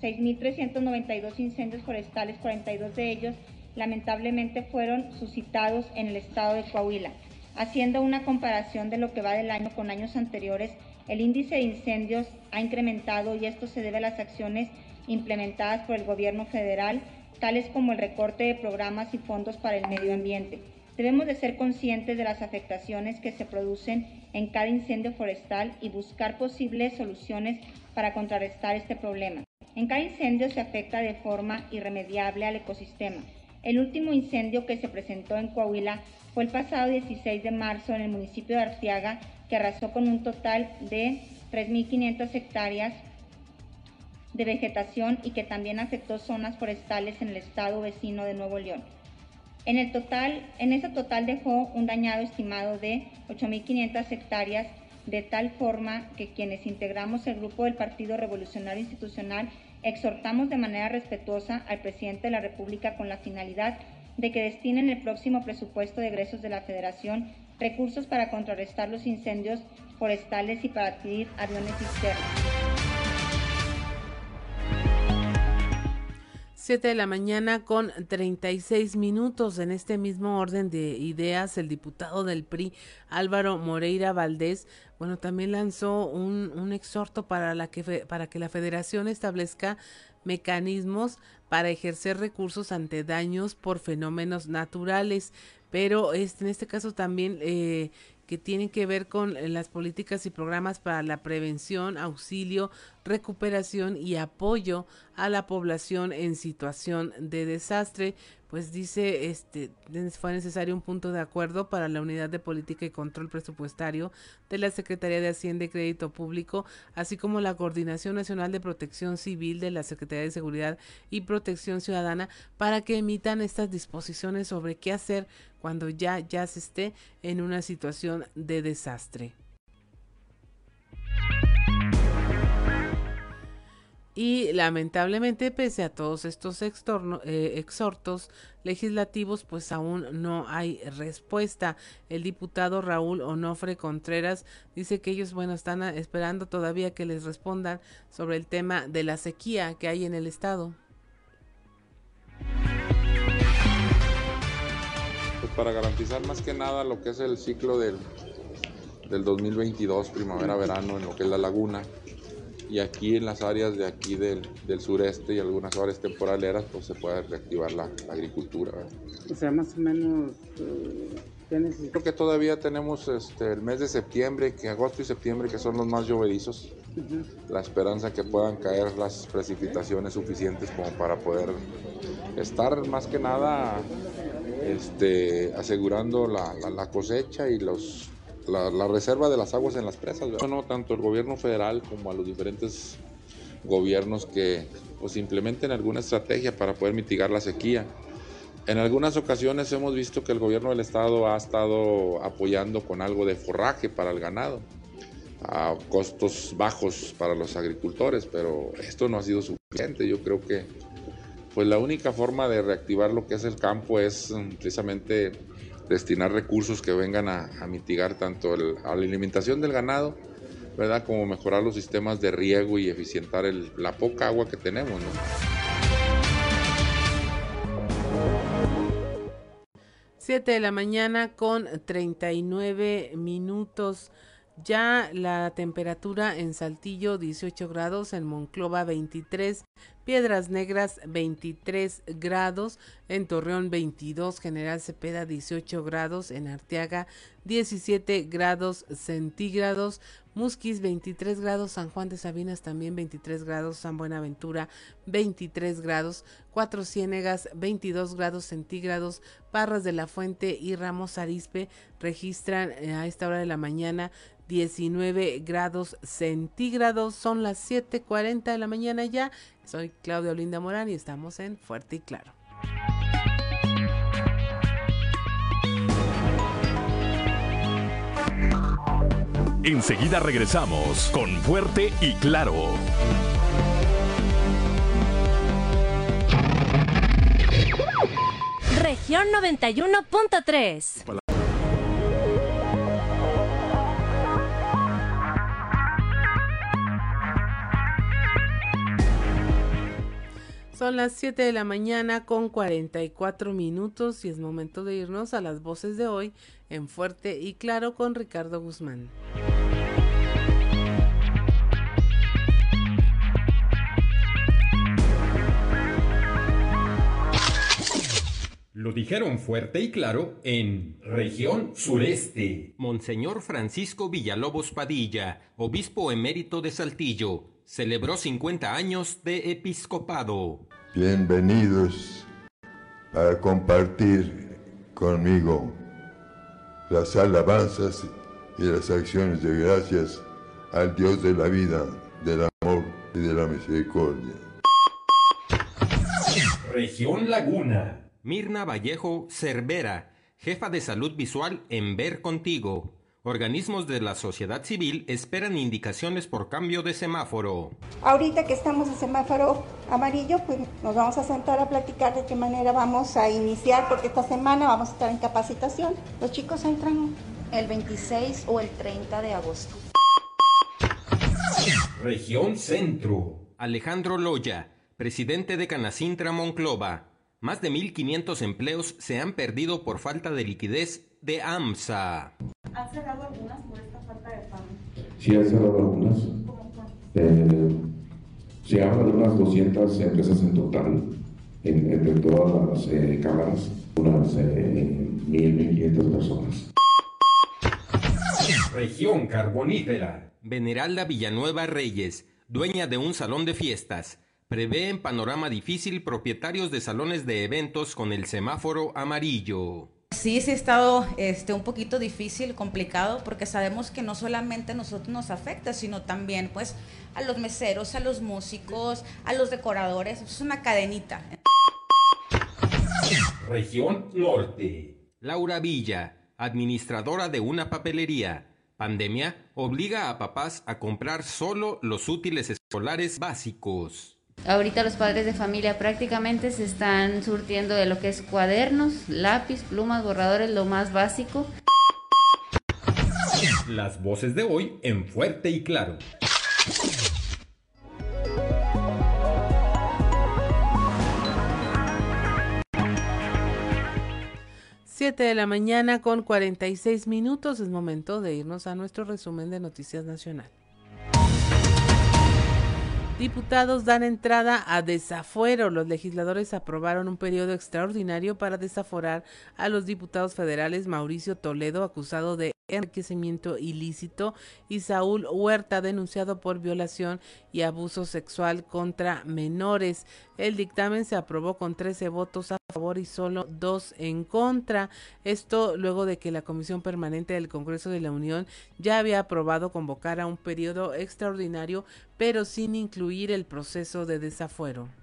S27: 6.392 incendios forestales, 42 de ellos lamentablemente fueron suscitados en el estado de Coahuila. Haciendo una comparación de lo que va del año con años anteriores, el índice de incendios ha incrementado y esto se debe a las acciones implementadas por el gobierno federal, tales como el recorte de programas y fondos para el medio ambiente. Debemos de ser conscientes de las afectaciones que se producen en cada incendio forestal y buscar posibles soluciones para contrarrestar este problema. En cada incendio se afecta de forma irremediable al ecosistema. El último incendio que se presentó en Coahuila fue el pasado 16 de marzo en el municipio de Arteaga, que arrasó con un total de 3.500 hectáreas de vegetación y que también afectó zonas forestales en el estado vecino de Nuevo León. En, el total, en ese total dejó un dañado estimado de 8.500 hectáreas, de tal forma que quienes integramos el grupo del Partido Revolucionario Institucional exhortamos de manera respetuosa al presidente de la República con la finalidad de que destinen el próximo presupuesto de egresos de la Federación recursos para contrarrestar los incendios forestales y para adquirir aviones cisterna.
S1: 7 de la mañana con 36 minutos. En este mismo orden de ideas, el diputado del PRI, Álvaro Moreira Valdés, bueno, también lanzó un, un exhorto para, la que, para que la federación establezca mecanismos para ejercer recursos ante daños por fenómenos naturales pero este, en este caso también eh, que tienen que ver con eh, las políticas y programas para la prevención, auxilio, recuperación y apoyo a la población en situación de desastre pues dice este fue necesario un punto de acuerdo para la unidad de política y control presupuestario de la Secretaría de Hacienda y Crédito Público, así como la Coordinación Nacional de Protección Civil de la Secretaría de Seguridad y Protección Ciudadana para que emitan estas disposiciones sobre qué hacer cuando ya ya se esté en una situación de desastre. Y lamentablemente, pese a todos estos eh, exhortos legislativos, pues aún no hay respuesta. El diputado Raúl Onofre Contreras dice que ellos, bueno, están esperando todavía que les respondan sobre el tema de la sequía que hay en el estado.
S28: Pues para garantizar más que nada lo que es el ciclo del, del 2022, primavera-verano, en lo que es la laguna y aquí en las áreas de aquí del, del sureste y algunas áreas temporaleras pues se puede reactivar la, agricultura.
S29: O sea, más o menos... Eh,
S28: Creo que todavía tenemos este, el mes de septiembre, que agosto y septiembre, que son los más llovedizos. La esperanza que puedan caer las precipitaciones suficientes como para poder estar más que nada este, asegurando la, la cosecha y los la, reserva de las aguas en las presas. No, tanto el gobierno federal como a los diferentes gobiernos que pues, implementen alguna estrategia para poder mitigar la sequía. En algunas ocasiones hemos visto que el gobierno del estado ha estado apoyando con algo de forraje para el ganado a costos bajos para los agricultores, pero esto no ha sido suficiente. Yo creo que pues la única forma de reactivar lo que es el campo es mm, precisamente destinar recursos que vengan a, mitigar tanto a la alimentación del ganado, ¿verdad? Como mejorar los sistemas de riego y eficientar la poca agua que tenemos, ¿no?
S1: Siete de la mañana con 39 minutos. Ya la temperatura en Saltillo 18 grados, en Monclova 23, Piedras Negras 23 grados, en Torreón 22, General Cepeda 18 grados, en Arteaga 17 grados centígrados, Musquis 23 grados, San Juan de Sabinas también 23 grados, San Buenaventura 23 grados, Cuatro Ciénegas 22 grados centígrados, Parras de la Fuente y Ramos Arispe registran eh, a esta hora de la mañana 19 grados centígrados. Son las 7:40 de la mañana ya. Soy Claudia Olinda Morán y estamos en Fuerte y Claro.
S2: Enseguida regresamos con Fuerte y Claro.
S30: Región 91.3.
S1: Son las 7 de la mañana con 44 minutos y es momento de irnos a las voces de hoy en Fuerte y Claro con Ricardo Guzmán.
S31: Lo dijeron fuerte y claro en región sureste.
S4: Monseñor Francisco Villalobos Padilla, obispo emérito de Saltillo, celebró 50 años de episcopado.
S32: Bienvenidos a compartir conmigo las alabanzas y las acciones de gracias al Dios de la vida, del amor y de la misericordia.
S31: Región Laguna.
S4: Mirna Vallejo Cervera, jefa de salud visual en Ver Contigo. Organismos de la sociedad civil esperan indicaciones por cambio de semáforo.
S33: Ahorita que estamos en semáforo amarillo, pues nos vamos a sentar a platicar de qué manera vamos a iniciar, porque esta semana vamos a estar en capacitación. Los chicos entran el 26 o el 30 de agosto.
S31: Región Centro.
S4: Alejandro Loya, presidente de Canacintra Monclova. Más de 1.500 empleos se han perdido por falta de liquidez de AMSA.
S33: ¿Han cerrado algunas por esta falta de pago?
S20: Sí, han cerrado algunas. Eh, se habla de unas 200 empresas en total, en, entre todas las eh, cámaras, unas eh, 1.000, 1.500 personas.
S31: Región Carbonífera.
S4: Veneralda Villanueva Reyes, dueña de un salón de fiestas, prevé en panorama difícil propietarios de salones de eventos con el semáforo amarillo.
S12: Sí, sí ha estado este, un poquito difícil, complicado, porque sabemos que no solamente a nosotros nos afecta, sino también pues a los meseros, a los músicos, a los decoradores, es una cadenita.
S31: Región Norte.
S4: Laura Villa, administradora de una papelería. Pandemia obliga a papás a comprar solo los útiles escolares básicos.
S14: Ahorita los padres de familia prácticamente se están surtiendo de lo que es cuadernos, lápiz, plumas, borradores, lo más básico.
S31: Las voces de hoy en fuerte y claro.
S1: 7 de la mañana con 46 minutos es momento de irnos a nuestro resumen de Noticias Nacional. Diputados dan entrada a desafuero. Los legisladores aprobaron un periodo extraordinario para desaforar a los diputados federales Mauricio Toledo, acusado de enriquecimiento ilícito, y Saúl Huerta, denunciado por violación y abuso sexual contra menores. El dictamen se aprobó con 13 votos a favor y solo dos en contra. Esto luego de que la Comisión Permanente del Congreso de la Unión ya había aprobado convocar a un periodo extraordinario, pero sin incluir el proceso de desafuero.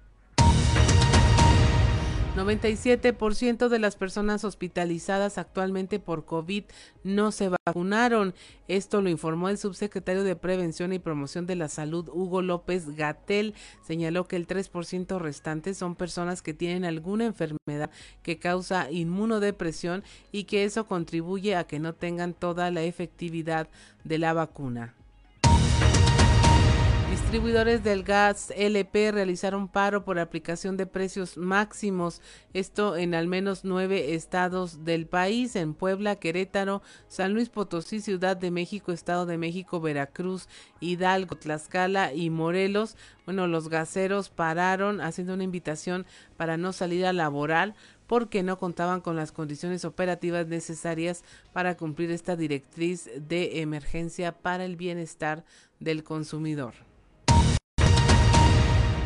S1: 97% de las personas hospitalizadas actualmente por COVID no se vacunaron. Esto lo informó el subsecretario de Prevención y Promoción de la Salud, Hugo López Gatel. Señaló que el 3% restante son personas que tienen alguna enfermedad que causa inmunodepresión y que eso contribuye a que no tengan toda la efectividad de la vacuna. Distribuidores del gas LP realizaron paro por aplicación de precios máximos, esto en al menos nueve estados del país, en Puebla, Querétaro, San Luis Potosí, Ciudad de México, Estado de México, Veracruz, Hidalgo, Tlaxcala y Morelos. Bueno, los gaseros pararon haciendo una invitación para no salir a laborar porque no contaban con las condiciones operativas necesarias para cumplir esta directriz de emergencia para el bienestar del consumidor.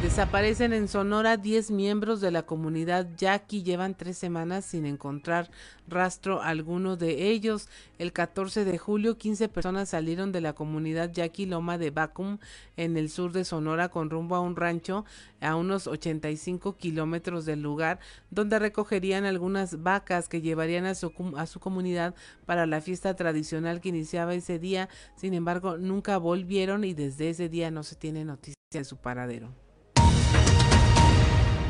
S1: Desaparecen en Sonora 10 miembros de la comunidad Yaqui. Llevan tres semanas sin encontrar rastro alguno de ellos. El 14 de julio, 15 personas salieron de la comunidad Yaqui Loma de Bacum en el sur de Sonora con rumbo a un rancho a unos 85 kilómetros del lugar, donde recogerían algunas vacas que llevarían a su, a su comunidad para la fiesta tradicional que iniciaba ese día. Sin embargo, nunca volvieron y desde ese día no se tiene noticia de su paradero.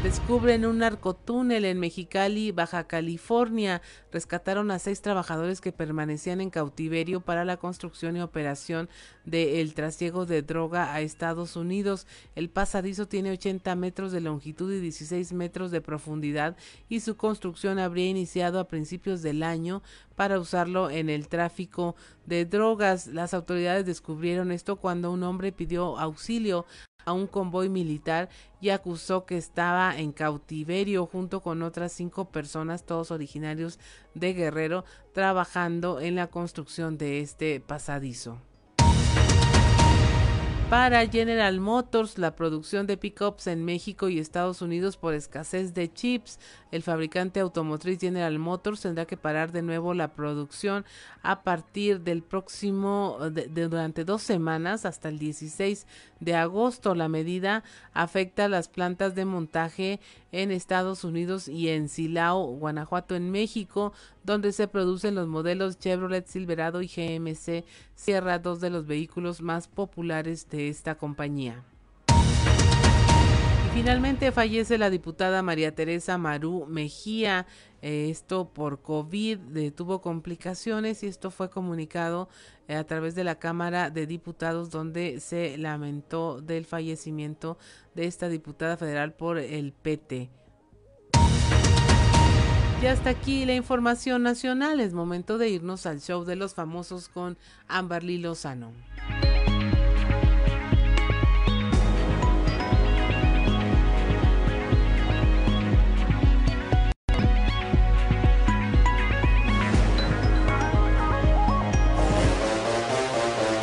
S1: Descubren un narcotúnel en Mexicali, Baja California. Rescataron a seis trabajadores que permanecían en cautiverio para la construcción y operación del trasiego de droga a Estados Unidos. El pasadizo tiene 80 metros de longitud y 16 metros de profundidad y su construcción habría iniciado a principios del año para usarlo en el tráfico de drogas. Las autoridades descubrieron esto cuando un hombre pidió auxilio a un convoy militar y acusó que estaba en cautiverio junto con otras cinco personas, todos originarios de Guerrero, trabajando en la construcción de este pasadizo. Para General Motors, la producción de pickups en México y Estados Unidos por escasez de chips, el fabricante automotriz General Motors tendrá que parar de nuevo la producción a partir del próximo, de, durante dos semanas hasta el 16 de agosto. La medida afecta a las plantas de montaje en Estados Unidos y en Silao, Guanajuato, en México, donde se producen los modelos Chevrolet Silverado y GMC Sierra, dos de los vehículos más populares de esta compañía. Y finalmente fallece la diputada María Teresa Marú Mejía. Eh, esto por COVID tuvo complicaciones y esto fue comunicado eh, a través de la Cámara de Diputados donde se lamentó del fallecimiento de esta diputada federal por el PT. Y hasta aquí la información nacional. Es momento de irnos al show de los famosos con Amberly Lozano.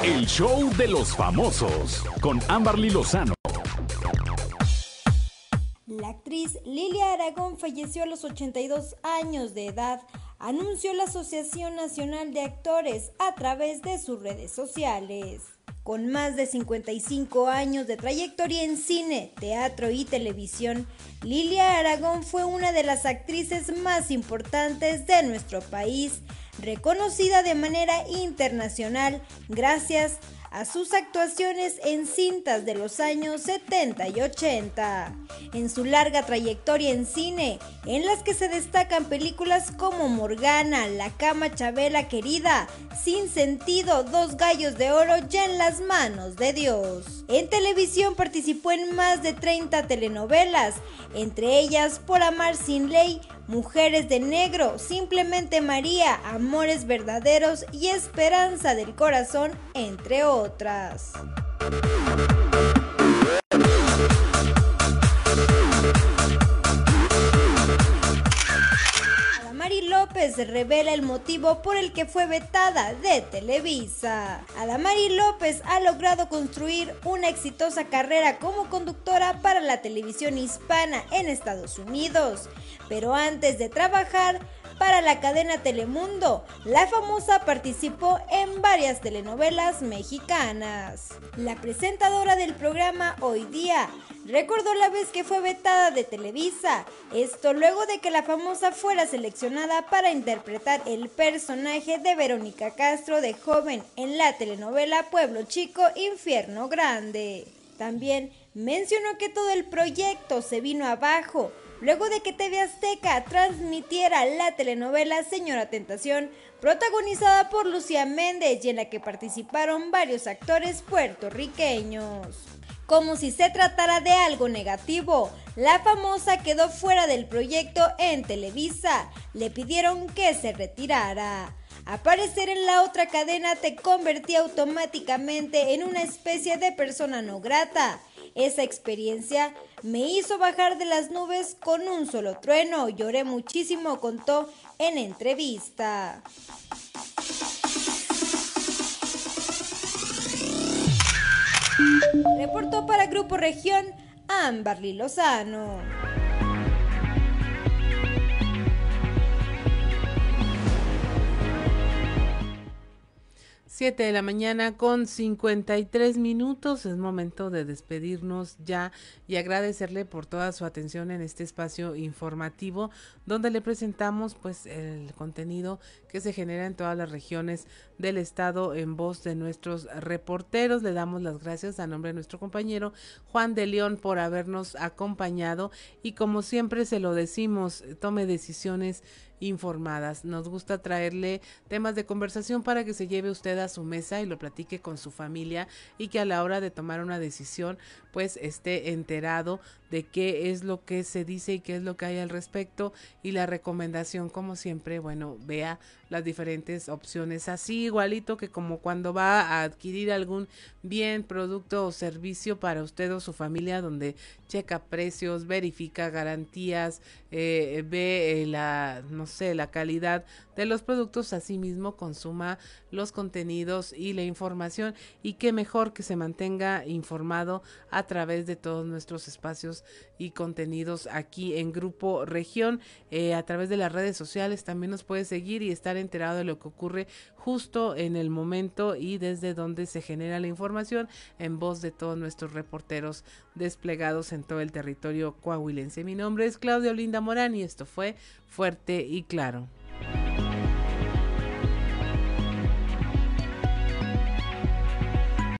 S2: El show de los famosos con Amberly Lozano.
S34: La actriz Lilia Aragón falleció a los 82 años de edad, anunció la Asociación Nacional de Actores a través de sus redes sociales. Con más de 55 años de trayectoria en cine, teatro y televisión, Lilia Aragón fue una de las actrices más importantes de nuestro país, reconocida de manera internacional gracias a a sus actuaciones en cintas de los años 70 y 80. En su larga trayectoria en cine, en las que se destacan películas como Morgana, La Cama Chabela Querida, Sin Sentido, Dos Gallos de Oro ya en las manos de Dios. En televisión participó en más de 30 telenovelas, entre ellas Por Amar Sin Ley, Mujeres de Negro, Simplemente María, Amores Verdaderos y Esperanza del Corazón, entre otras. López revela el motivo por el que fue vetada de Televisa. Adamari López ha logrado construir una exitosa carrera como conductora para la televisión hispana en Estados Unidos pero antes de trabajar para la cadena Telemundo, la famosa participó en varias telenovelas mexicanas. La presentadora del programa Hoy Día recordó la vez que fue vetada de Televisa, esto luego de que la famosa fuera seleccionada para interpretar el personaje de Verónica Castro de joven en la telenovela Pueblo Chico, Infierno Grande. También mencionó que todo el proyecto se vino abajo luego de que TV Azteca transmitiera la telenovela Señora Tentación, protagonizada por Lucía Méndez y en la que participaron varios actores puertorriqueños. como si se tratara de algo negativo. La famosa quedó fuera del proyecto en Televisa. Le pidieron que se retirara. Aparecer en la otra cadena te convertía automáticamente en una especie de persona no grata. Esa experiencia me hizo bajar de las nubes con un solo trueno. Lloré muchísimo, contó en entrevista. Reportó para Grupo Región Amberly Lozano.
S1: 7 de la mañana con 53 minutos. Es momento de despedirnos ya y agradecerle por toda su atención en este espacio informativo donde le presentamos pues el contenido que se genera en todas las regiones del estado en voz de nuestros reporteros. Le damos las gracias a nombre de nuestro compañero Juan de León por habernos acompañado y como siempre se lo decimos, tome decisiones informadas. Nos gusta traerle temas de conversación para que se lleve usted a su mesa y lo platique con su familia y que a la hora de tomar una decisión pues esté enterado de qué es lo que se dice y qué es lo que hay al respecto y la recomendación como siempre bueno vea las diferentes opciones así igualito que como cuando va a adquirir algún bien producto o servicio para usted o su familia donde checa precios verifica garantías eh, ve eh, la no sé la calidad de los productos asimismo consuma los contenidos y la información y qué mejor que se mantenga informado a través de todos nuestros espacios y contenidos aquí en Grupo Región. Eh, a través de las redes sociales también nos puede seguir y estar enterado de lo que ocurre justo en el momento y desde donde se genera la información en voz de todos nuestros reporteros desplegados en todo el territorio coahuilense. Mi nombre es Claudia Olinda Morán y esto fue Fuerte y Claro.